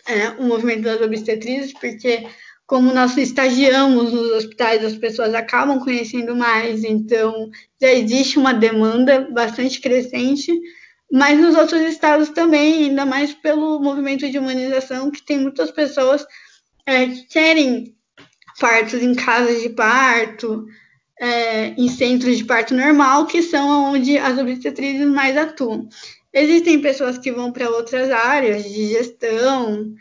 é, o movimento das obstetrizes, porque como nós estagiamos nos hospitais, as pessoas acabam conhecendo mais, então já existe uma demanda bastante crescente, mas nos outros estados também, ainda mais pelo movimento de humanização, que tem muitas pessoas é, que querem partos em casas de parto, é, em centros de parto normal, que são onde as obstetrizes mais atuam. Existem pessoas que vão para outras áreas de gestão,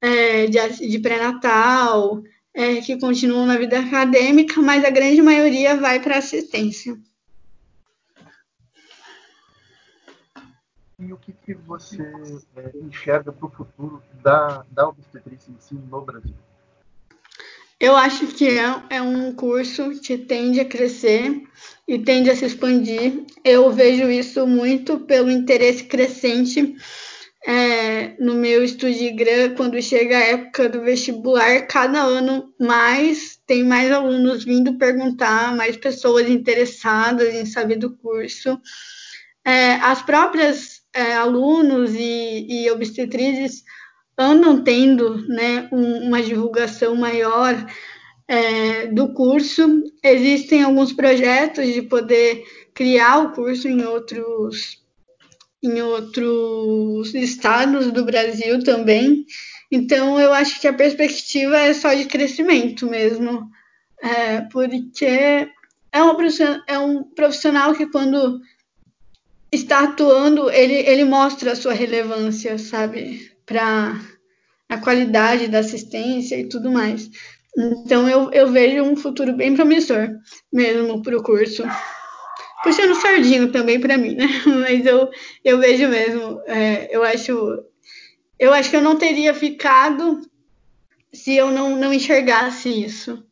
é, de, de pré-natal, é, que continuam na vida acadêmica, mas a grande maioria vai para assistência. e o que, que você é, enxerga para o futuro da, da obstetrícia em si no Brasil? Eu acho que é, é, um curso que tende a crescer e tende a se expandir. Eu vejo isso muito pelo interesse crescente é, no meu Estudigram, quando chega a época do vestibular, cada ano mais tem mais alunos vindo perguntar, mais pessoas interessadas em saber do curso. É, as próprias é, alunos e, e obstetrizes andam tendo né, um, uma divulgação maior é, do curso. Existem alguns projetos de poder criar o curso em outros, em outros estados do Brasil também. Então, eu acho que a perspectiva é só de crescimento mesmo, é, porque é, uma, é um profissional que, quando está atuando, ele, ele mostra a sua relevância, sabe? Para a qualidade da assistência e tudo mais. Então eu, eu vejo um futuro bem promissor mesmo para o curso. Puxando sardinho também para mim, né? Mas eu, eu vejo mesmo. É, eu acho eu acho que eu não teria ficado se eu não, não enxergasse isso.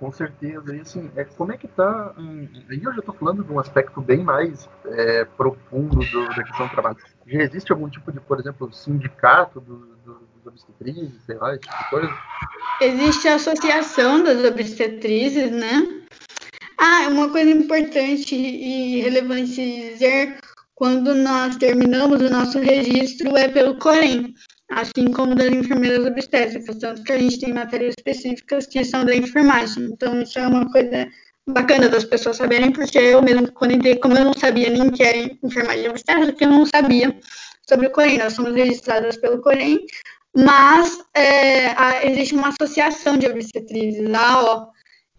Com certeza. E assim, é, como é que tá. Hum, aí eu já estou falando de um aspecto bem mais é, profundo do, da questão do trabalho. Já existe algum tipo de, por exemplo, sindicato do, do, dos obstetrizes, sei lá, esse tipo de coisa? Existe a associação das obstetrizes, né? Ah, uma coisa importante e relevante dizer quando nós terminamos o nosso registro é pelo Corém assim como das enfermeiras obstétricas, tanto que a gente tem matérias específicas que são da enfermagem. Então, isso é uma coisa bacana das pessoas saberem, porque eu mesmo, quando entrei, como eu não sabia nem que era enfermagem obstétrica, eu não sabia sobre o Corém. Nós somos registradas pelo Corém, mas é, a, existe uma associação de obstetrizes, a ó,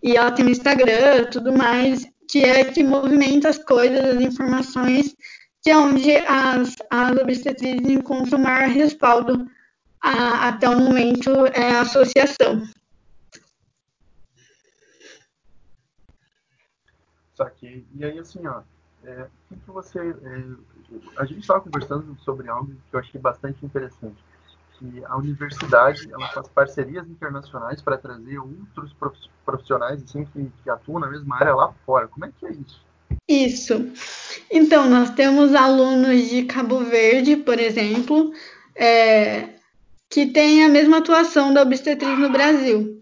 e ela tem um Instagram, tudo mais, que é que movimenta as coisas, as informações que é onde as, as obstetrizes encontram maior respaldo a, até o momento é a associação. Saquei. E aí, assim, ó, é, o que, você. É, a gente estava conversando sobre algo que eu achei bastante interessante. Que a universidade ela faz parcerias internacionais para trazer outros profissionais assim, que, que atuam na mesma área lá fora. Como é que é isso? Isso. Então, nós temos alunos de Cabo Verde, por exemplo, é, que têm a mesma atuação da obstetriz no Brasil.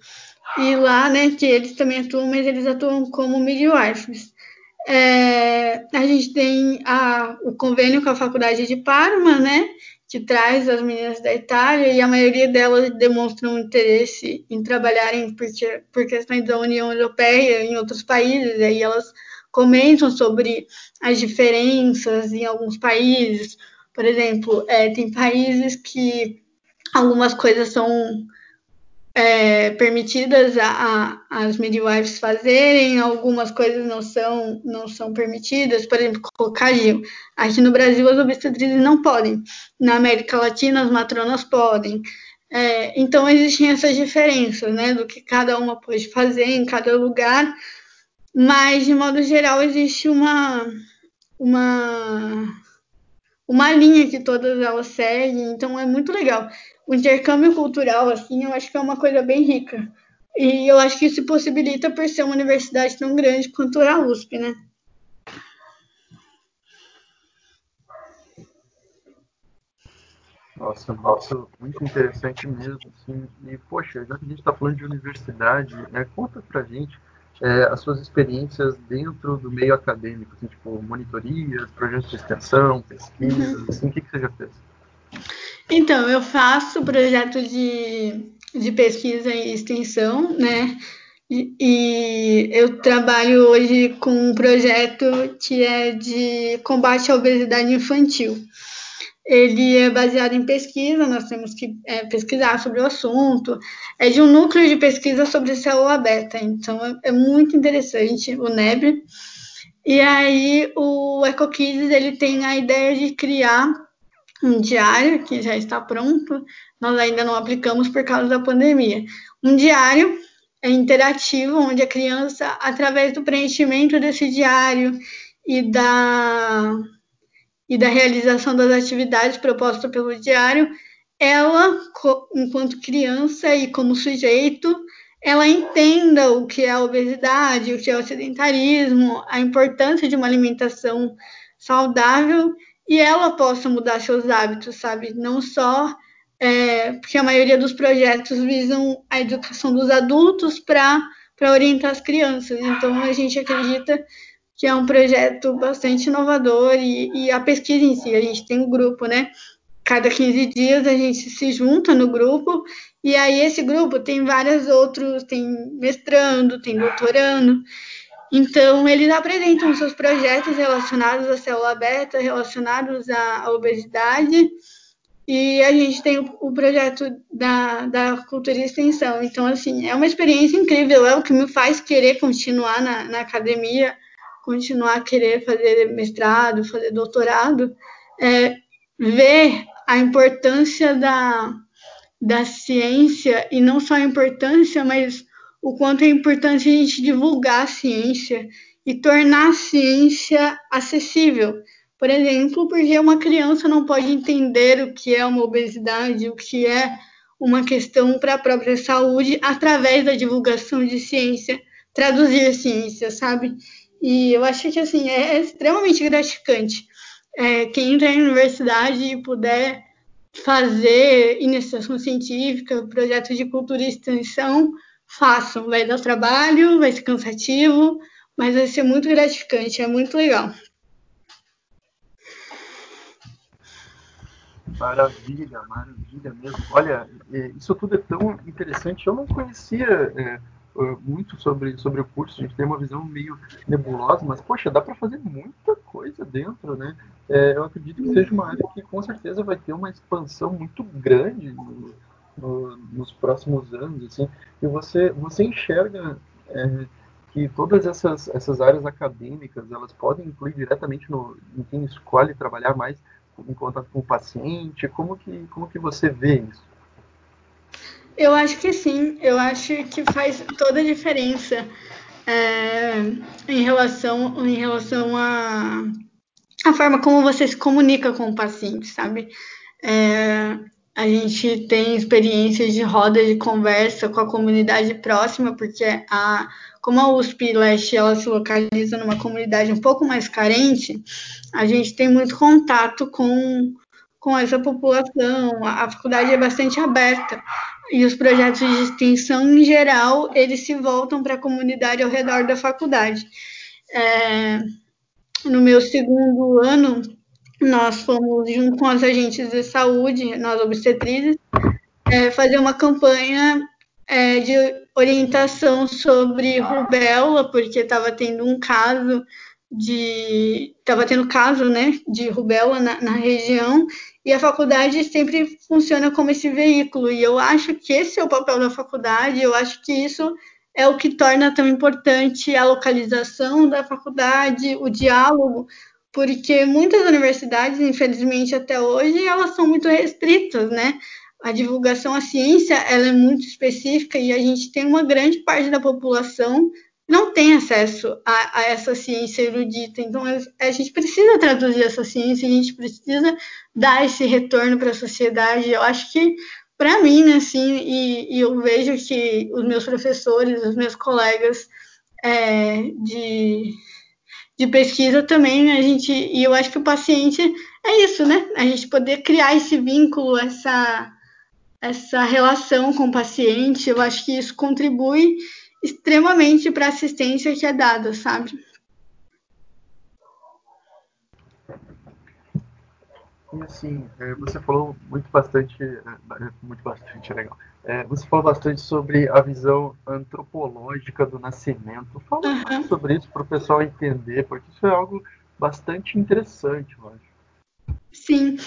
E lá, né, que eles também atuam, mas eles atuam como midwives. É, a gente tem a, o convênio com a Faculdade de Parma, né, que traz as meninas da Itália, e a maioria delas demonstram interesse em trabalharem por, por questões da União Europeia em outros países, e aí elas comentam sobre as diferenças em alguns países. Por exemplo, é, tem países que algumas coisas são é, permitidas a, a, as midwives fazerem, algumas coisas não são, não são permitidas, por exemplo, colocar gil. Aqui no Brasil as obstetrizes não podem, na América Latina as matronas podem. É, então existem essas diferenças, né, do que cada uma pode fazer em cada lugar, mas de modo geral existe uma uma uma linha que todas elas seguem, então é muito legal. O intercâmbio cultural assim, eu acho que é uma coisa bem rica. E eu acho que isso possibilita por ser uma universidade tão grande quanto a USP, né? Nossa, nossa, muito interessante mesmo, assim. E, poxa, já que a gente está falando de universidade, né, conta pra gente é, as suas experiências dentro do meio acadêmico, assim, tipo monitorias, projetos de extensão, pesquisas, uhum. assim, o que, que você já fez? Então, eu faço projeto de, de pesquisa e extensão, né? E, e eu trabalho hoje com um projeto que é de combate à obesidade infantil ele é baseado em pesquisa, nós temos que é, pesquisar sobre o assunto. É de um núcleo de pesquisa sobre célula beta, então é, é muito interessante o NEB. E aí o EcoKids ele tem a ideia de criar um diário que já está pronto, nós ainda não aplicamos por causa da pandemia. Um diário é, interativo, onde a criança, através do preenchimento desse diário e da, e da realização das atividades propostas pelo diário, ela, enquanto criança e como sujeito, ela entenda o que é a obesidade, o que é o sedentarismo, a importância de uma alimentação saudável e ela possa mudar seus hábitos, sabe? Não só é, porque a maioria dos projetos visam a educação dos adultos para orientar as crianças. Então, a gente acredita que é um projeto bastante inovador e, e a pesquisa em si, a gente tem um grupo, né? Cada 15 dias a gente se junta no grupo e aí esse grupo tem vários outros, tem mestrando, tem doutorando. Então, eles apresentam seus projetos relacionados à célula beta, relacionados à obesidade, e a gente tem o projeto da, da cultura e extensão. Então, assim, é uma experiência incrível, é o que me faz querer continuar na, na academia, continuar a querer fazer mestrado, fazer doutorado, é, ver a importância da, da ciência, e não só a importância, mas o quanto é importante a gente divulgar a ciência e tornar a ciência acessível. Por exemplo, porque uma criança não pode entender o que é uma obesidade, o que é uma questão para a própria saúde através da divulgação de ciência, traduzir a ciência, sabe? E eu acho que assim é, é extremamente gratificante. É, quem entra na universidade e puder fazer iniciação científica, projetos de cultura e extensão, façam. Vai dar trabalho, vai ser cansativo, mas vai ser muito gratificante, é muito legal. Maravilha, maravilha mesmo. Olha, é, isso tudo é tão interessante. Eu não conhecia é, muito sobre, sobre o curso, a gente tem uma visão meio nebulosa, mas, poxa, dá para fazer muita coisa dentro, né? É, eu acredito que seja uma área que com certeza vai ter uma expansão muito grande no, no, nos próximos anos, assim, e você, você enxerga é, que todas essas, essas áreas acadêmicas, elas podem incluir diretamente no, em quem escolhe trabalhar mais em contato com o paciente, como que, como que você vê isso? Eu acho que sim, eu acho que faz toda a diferença é, em relação, em relação a, a forma como você se comunica com o paciente, sabe? É, a gente tem experiências de roda de conversa com a comunidade próxima, porque a, como a USP Leste ela se localiza numa comunidade um pouco mais carente, a gente tem muito contato com, com essa população, a, a faculdade é bastante aberta e os projetos de extensão em geral eles se voltam para a comunidade ao redor da faculdade. É, no meu segundo ano nós fomos, junto com as agentes de saúde, nós obstetrizes, é, fazer uma campanha é, de orientação sobre rubéola, porque estava tendo um caso de. estava tendo caso né, de rubéola na, na região, e a faculdade sempre funciona como esse veículo, e eu acho que esse é o papel da faculdade, eu acho que isso é o que torna tão importante a localização da faculdade, o diálogo porque muitas universidades, infelizmente até hoje, elas são muito restritas, né? A divulgação à ciência ela é muito específica e a gente tem uma grande parte da população não tem acesso a, a essa ciência erudita. Então a gente precisa traduzir essa ciência, a gente precisa dar esse retorno para a sociedade. Eu acho que para mim, né, assim, e, e, eu vejo que os meus professores, os meus colegas é, de de pesquisa também a gente e eu acho que o paciente é isso, né? A gente poder criar esse vínculo, essa essa relação com o paciente, eu acho que isso contribui extremamente para a assistência que é dada, sabe? E assim, é, você falou muito bastante, é, muito bastante, legal. É, você falou bastante sobre a visão antropológica do nascimento. Fala uhum. sobre isso para o pessoal entender, porque isso é algo bastante interessante, eu acho. Sim.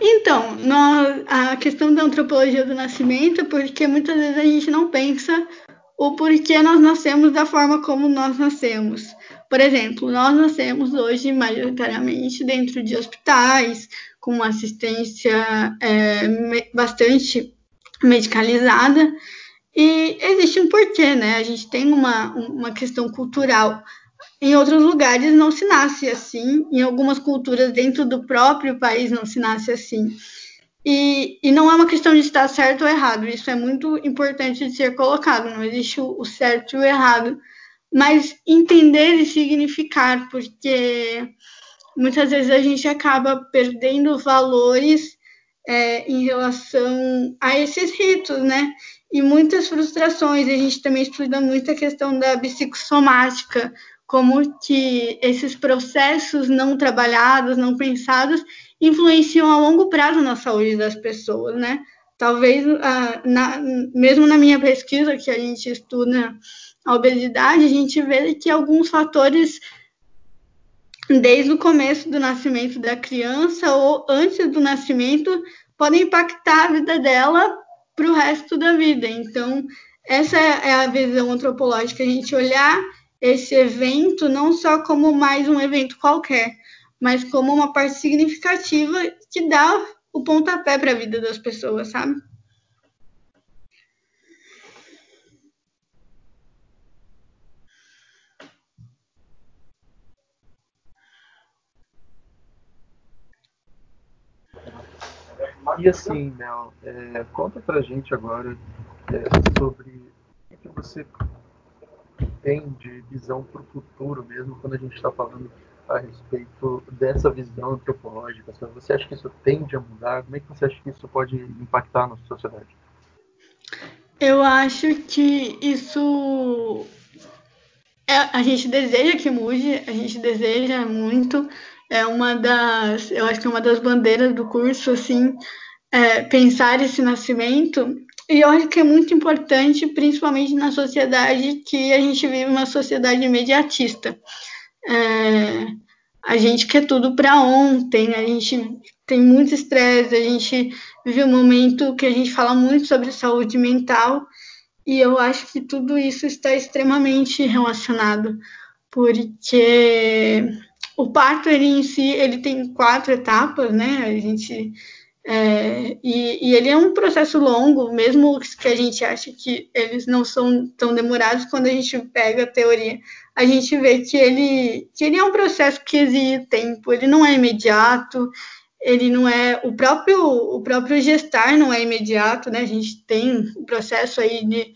Então, nós, a questão da antropologia do nascimento porque muitas vezes a gente não pensa o porquê nós nascemos da forma como nós nascemos. Por exemplo, nós nascemos hoje majoritariamente dentro de hospitais, com uma assistência é, bastante medicalizada. E existe um porquê, né? A gente tem uma, uma questão cultural. Em outros lugares não se nasce assim, em algumas culturas dentro do próprio país não se nasce assim. E, e não é uma questão de estar certo ou errado, isso é muito importante de ser colocado, não existe o, certo e o errado, mas entender e significar, porque muitas vezes a gente acaba perdendo valores é, em relação a esses ritos, né? E muitas frustrações. A gente também estuda muito a questão da psicossomática, como que esses processos não trabalhados, não pensados, influenciam a longo prazo na saúde das pessoas, né? Talvez, ah, na, mesmo na minha pesquisa, que a gente estuda a obesidade, a gente vê que alguns fatores, desde o começo do nascimento da criança ou antes do nascimento, podem impactar a vida dela para o resto da vida. Então, essa é a visão antropológica, a gente olhar esse evento não só como mais um evento qualquer, mas como uma parte significativa que dá o pontapé para a vida das pessoas, sabe? E assim, Mel, é, conta pra gente agora é, sobre o que você tem de visão para o futuro mesmo quando a gente está falando a respeito dessa visão antropológica? Você acha que isso tende a mudar? Como é que você acha que isso pode impactar a nossa sociedade? Eu acho que isso é, a gente deseja que mude, a gente deseja muito. É uma das, eu acho que é uma das bandeiras do curso, assim, é, pensar esse nascimento. E eu acho que é muito importante, principalmente na sociedade que a gente vive uma sociedade imediatista. É, a gente quer tudo para ontem, a gente tem muito estresse, a gente vive um momento que a gente fala muito sobre saúde mental e eu acho que tudo isso está extremamente relacionado, porque o parto ele em si ele tem quatro etapas, né? A gente é, e, e, ele é um processo longo, mesmo que a gente ache que eles não são tão demorados, quando a gente pega a teoria, a gente vê que ele, que ele é um processo que exige tempo, ele não é imediato, ele não é o próprio o próprio gestar não é imediato, né? A gente tem o processo aí de,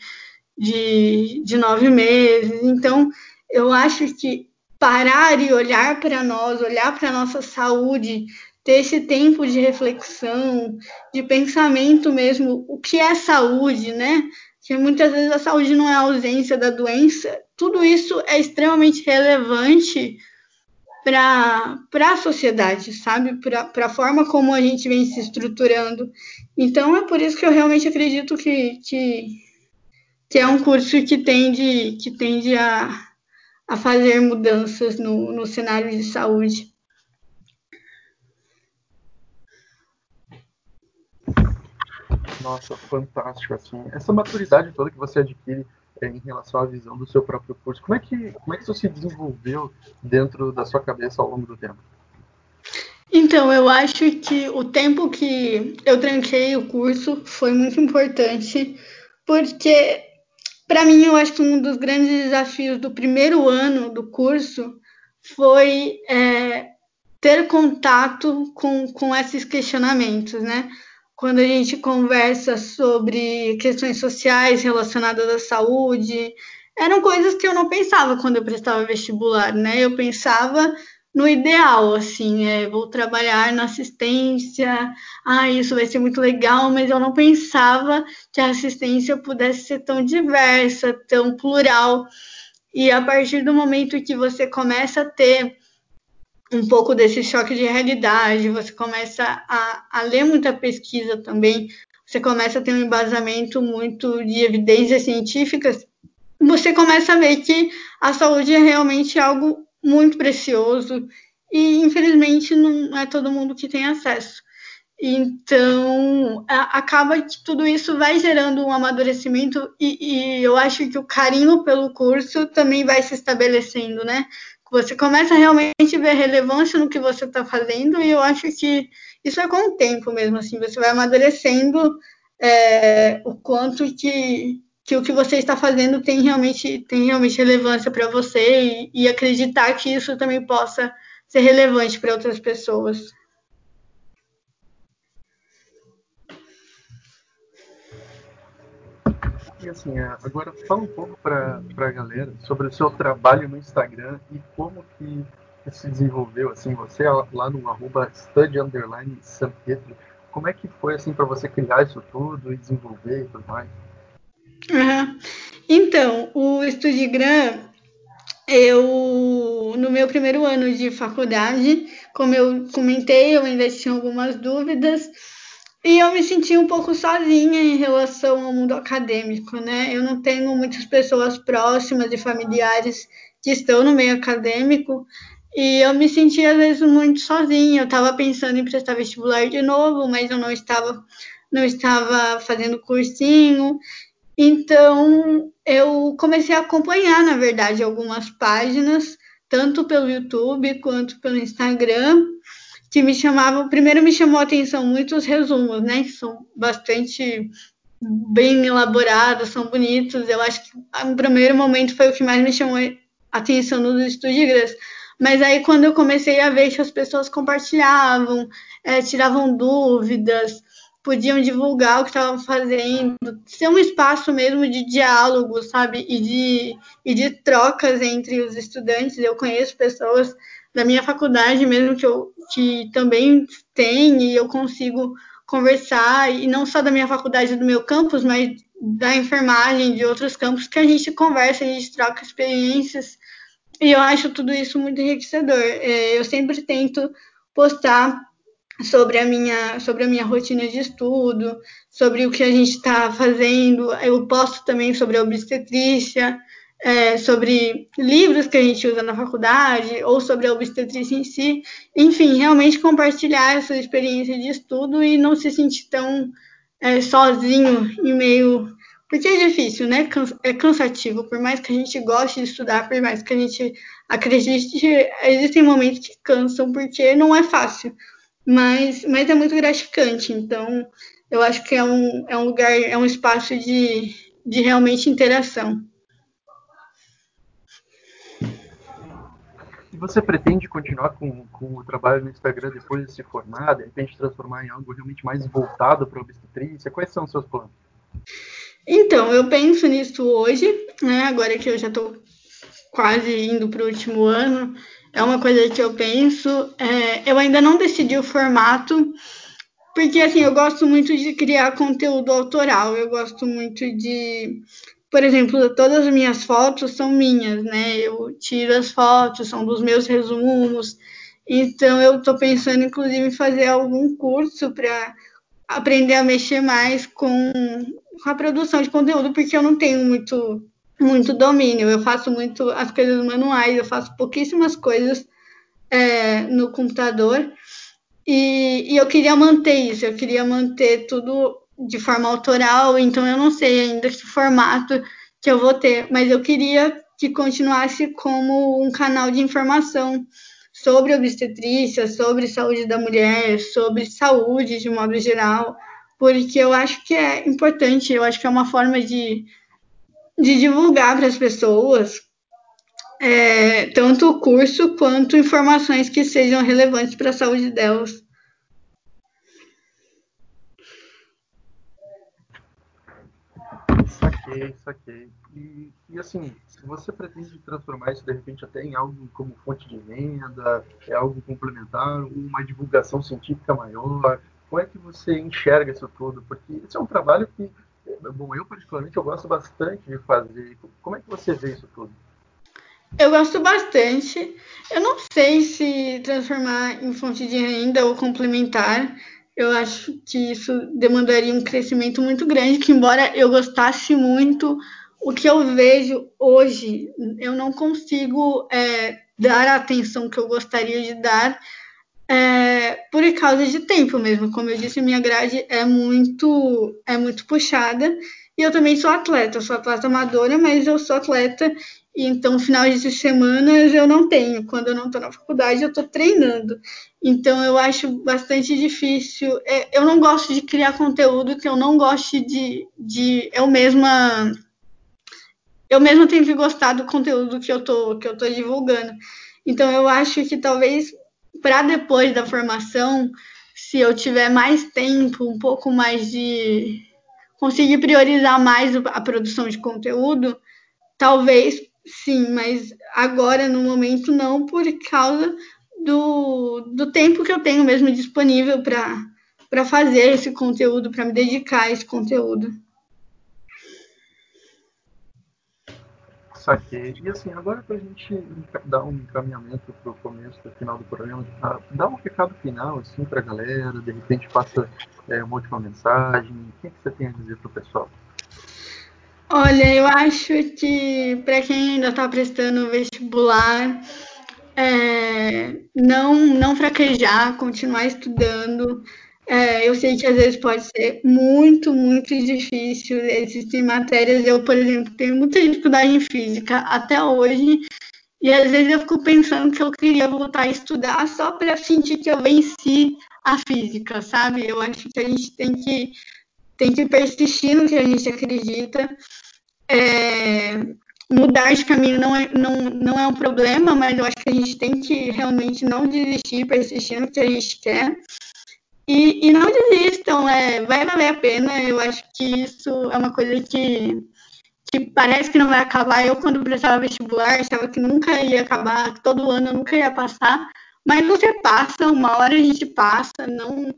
de, de nove meses, então eu acho que parar e olhar para nós, olhar para a nossa saúde ter esse tempo de reflexão, de pensamento mesmo, o que é saúde, né? Que muitas vezes a saúde não é a ausência da doença. Tudo isso é extremamente relevante para a sociedade, sabe? Para a forma como a gente vem se estruturando. Então é por isso que eu realmente acredito que, que, que é um curso que tende, que tende a, a fazer mudanças no, no cenário de saúde. Nossa, fantástico, assim. Essa maturidade toda que você adquire é, em relação à visão do seu próprio curso, como é, que, como é que isso se desenvolveu dentro da sua cabeça ao longo do tempo? Então, eu acho que o tempo que eu tranquei o curso foi muito importante, porque, para mim, eu acho que um dos grandes desafios do primeiro ano do curso foi é, ter contato com, com esses questionamentos, né? Quando a gente conversa sobre questões sociais relacionadas à saúde, eram coisas que eu não pensava quando eu prestava vestibular, né? Eu pensava no ideal, assim, é, vou trabalhar na assistência, ah, isso vai ser muito legal, mas eu não pensava que a assistência pudesse ser tão diversa, tão plural. E a partir do momento que você começa a ter um pouco desse choque de realidade, você começa a, a ler muita pesquisa também, você começa a ter um embasamento muito de evidências científicas, você começa a ver que a saúde é realmente algo muito precioso e, infelizmente, não é todo mundo que tem acesso. Então, a, acaba que tudo isso vai gerando um amadurecimento e, e eu acho que o carinho pelo curso também vai se estabelecendo, né? Você começa a realmente ver relevância no que você está fazendo e eu acho que isso é com o tempo mesmo, assim, você vai amadurecendo é, o quanto que, que o que você está fazendo tem realmente, tem realmente relevância para você e, e acreditar que isso também possa ser relevante para outras pessoas. E assim, agora fala um pouco para a galera sobre o seu trabalho no Instagram e como que, se desenvolveu, assim, você lá no arroba study underline San Pedro, como é que foi assim para você criar isso tudo e desenvolver e tudo mais? Uhum. Então, o Estudigram, eu no meu primeiro ano de faculdade, como eu comentei, eu ainda tinha algumas dúvidas e eu me senti um pouco sozinha em relação ao mundo acadêmico, né? Eu não tenho muitas pessoas próximas e familiares que estão no meio acadêmico e eu me senti às vezes muito sozinha. Eu estava pensando em prestar vestibular de novo, mas eu não estava não estava fazendo cursinho. Então, eu comecei a acompanhar, na verdade, algumas páginas, tanto pelo YouTube quanto pelo Instagram, que me chamavam. Primeiro, me chamou a atenção muitos resumos, né? Que são bastante bem elaborados, são bonitos. Eu acho que no primeiro momento foi o que mais me chamou a atenção nos estúdios. Mas aí, quando eu comecei a ver que as pessoas compartilhavam, é, tiravam dúvidas, podiam divulgar o que estavam fazendo, ser um espaço mesmo de diálogo, sabe, e de, e de trocas entre os estudantes. Eu conheço pessoas da minha faculdade mesmo que eu que também tem e eu consigo conversar e não só da minha faculdade do meu campus, mas da enfermagem de outros campos que a gente conversa, a gente troca experiências e eu acho tudo isso muito enriquecedor. É, eu sempre tento postar sobre a minha sobre a minha rotina de estudo, sobre o que a gente está fazendo. Eu posto também sobre a obstetrícia, é, sobre livros que a gente usa na faculdade ou sobre a obstetrícia em si. Enfim, realmente compartilhar essa experiência de estudo e não se sentir tão é, sozinho em meio. Porque é difícil, né? É cansativo. Por mais que a gente goste de estudar, por mais que a gente acredite, existem momentos que cansam, porque não é fácil. Mas, mas é muito gratificante. Então, eu acho que é um, é um lugar, é um espaço de, de realmente interação. Você pretende continuar com, com o trabalho no Instagram depois de se formar, de repente transformar em algo realmente mais voltado para a obstetrícia? Quais são os seus planos? Então, eu penso nisso hoje, né? Agora que eu já estou quase indo para o último ano, é uma coisa que eu penso. É, eu ainda não decidi o formato, porque assim, eu gosto muito de criar conteúdo autoral, eu gosto muito de por exemplo, todas as minhas fotos são minhas, né? Eu tiro as fotos, são dos meus resumos. Então, eu estou pensando, inclusive, em fazer algum curso para aprender a mexer mais com a produção de conteúdo, porque eu não tenho muito, muito domínio. Eu faço muito as coisas manuais, eu faço pouquíssimas coisas é, no computador. E, e eu queria manter isso, eu queria manter tudo de forma autoral, então eu não sei ainda que formato que eu vou ter, mas eu queria que continuasse como um canal de informação sobre obstetrícia, sobre saúde da mulher, sobre saúde de modo geral, porque eu acho que é importante, eu acho que é uma forma de, de divulgar para as pessoas é, tanto o curso quanto informações que sejam relevantes para a saúde delas. Saquei, saquei. E, e assim, se você pretende transformar isso de repente até em algo como fonte de renda, é algo complementar, uma divulgação científica maior, como é que você enxerga isso tudo? Porque esse é um trabalho que, bom, eu particularmente eu gosto bastante de fazer. Como é que você vê isso tudo? Eu gosto bastante. Eu não sei se transformar em fonte de renda ou complementar eu acho que isso demandaria um crescimento muito grande, que embora eu gostasse muito, o que eu vejo hoje, eu não consigo é, dar a atenção que eu gostaria de dar é, por causa de tempo mesmo. Como eu disse, minha grade é muito, é muito puxada. E eu também sou atleta, eu sou atleta amadora, mas eu sou atleta então, finais de semanas eu não tenho. Quando eu não estou na faculdade, eu estou treinando. Então, eu acho bastante difícil. É, eu não gosto de criar conteúdo que eu não goste de, de eu mesma eu mesmo tenho que gostar do conteúdo que eu tô, que eu divulgando. Então, eu acho que talvez para depois da formação, se eu tiver mais tempo, um pouco mais de conseguir priorizar mais a produção de conteúdo, talvez sim, mas agora no momento não, por causa do, do tempo que eu tenho mesmo disponível para fazer esse conteúdo, para me dedicar a esse conteúdo. Saquei. E assim, agora para a gente dar um encaminhamento para o começo, para o final do programa, dá um recado final assim, para a galera, de repente passa é, uma última mensagem. O que, que você tem a dizer para o pessoal? Olha, eu acho que para quem ainda está prestando vestibular, é, não, não fraquejar, continuar estudando. É, eu sei que às vezes pode ser muito, muito difícil. Existem matérias, eu, por exemplo, tenho muita dificuldade em física até hoje, e às vezes eu fico pensando que eu queria voltar a estudar só para sentir que eu venci a física, sabe? Eu acho que a gente tem que, tem que persistir no que a gente acredita. É, mudar de caminho não é, não, não é um problema, mas eu acho que a gente tem que realmente não desistir, persistir no que a gente quer. E, e não desistam, é, vai valer a pena. Eu acho que isso é uma coisa que, que parece que não vai acabar. Eu, quando prestava vestibular, achava que nunca ia acabar, que todo ano eu nunca ia passar. Mas você passa, uma hora a gente passa, não,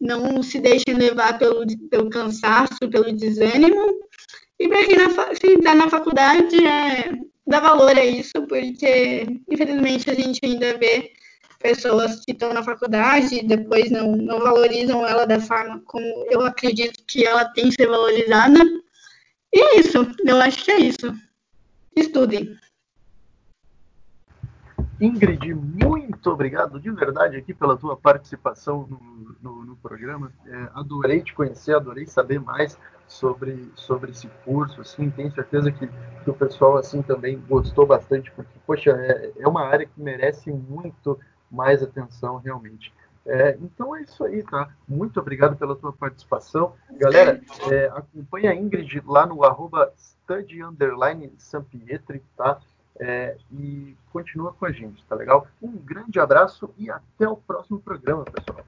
não se deixem levar pelo, pelo cansaço, pelo desânimo. E para quem está na faculdade, é, dá valor a isso, porque infelizmente a gente ainda vê pessoas que estão na faculdade e depois não, não valorizam ela da forma como eu acredito que ela tem que ser valorizada. E é isso, eu acho que é isso. Estudem. Ingrid, muito obrigado de verdade aqui pela tua participação no, no, no programa. É, adorei te conhecer, adorei saber mais sobre, sobre esse curso. Assim, tenho certeza que, que o pessoal assim também gostou bastante, porque, poxa, é, é uma área que merece muito mais atenção realmente. É, então é isso aí, tá? Muito obrigado pela tua participação. Galera, é, acompanha a Ingrid lá no arroba study underline Sampietri, tá? É, e continua com a gente, tá legal? Um grande abraço e até o próximo programa, pessoal.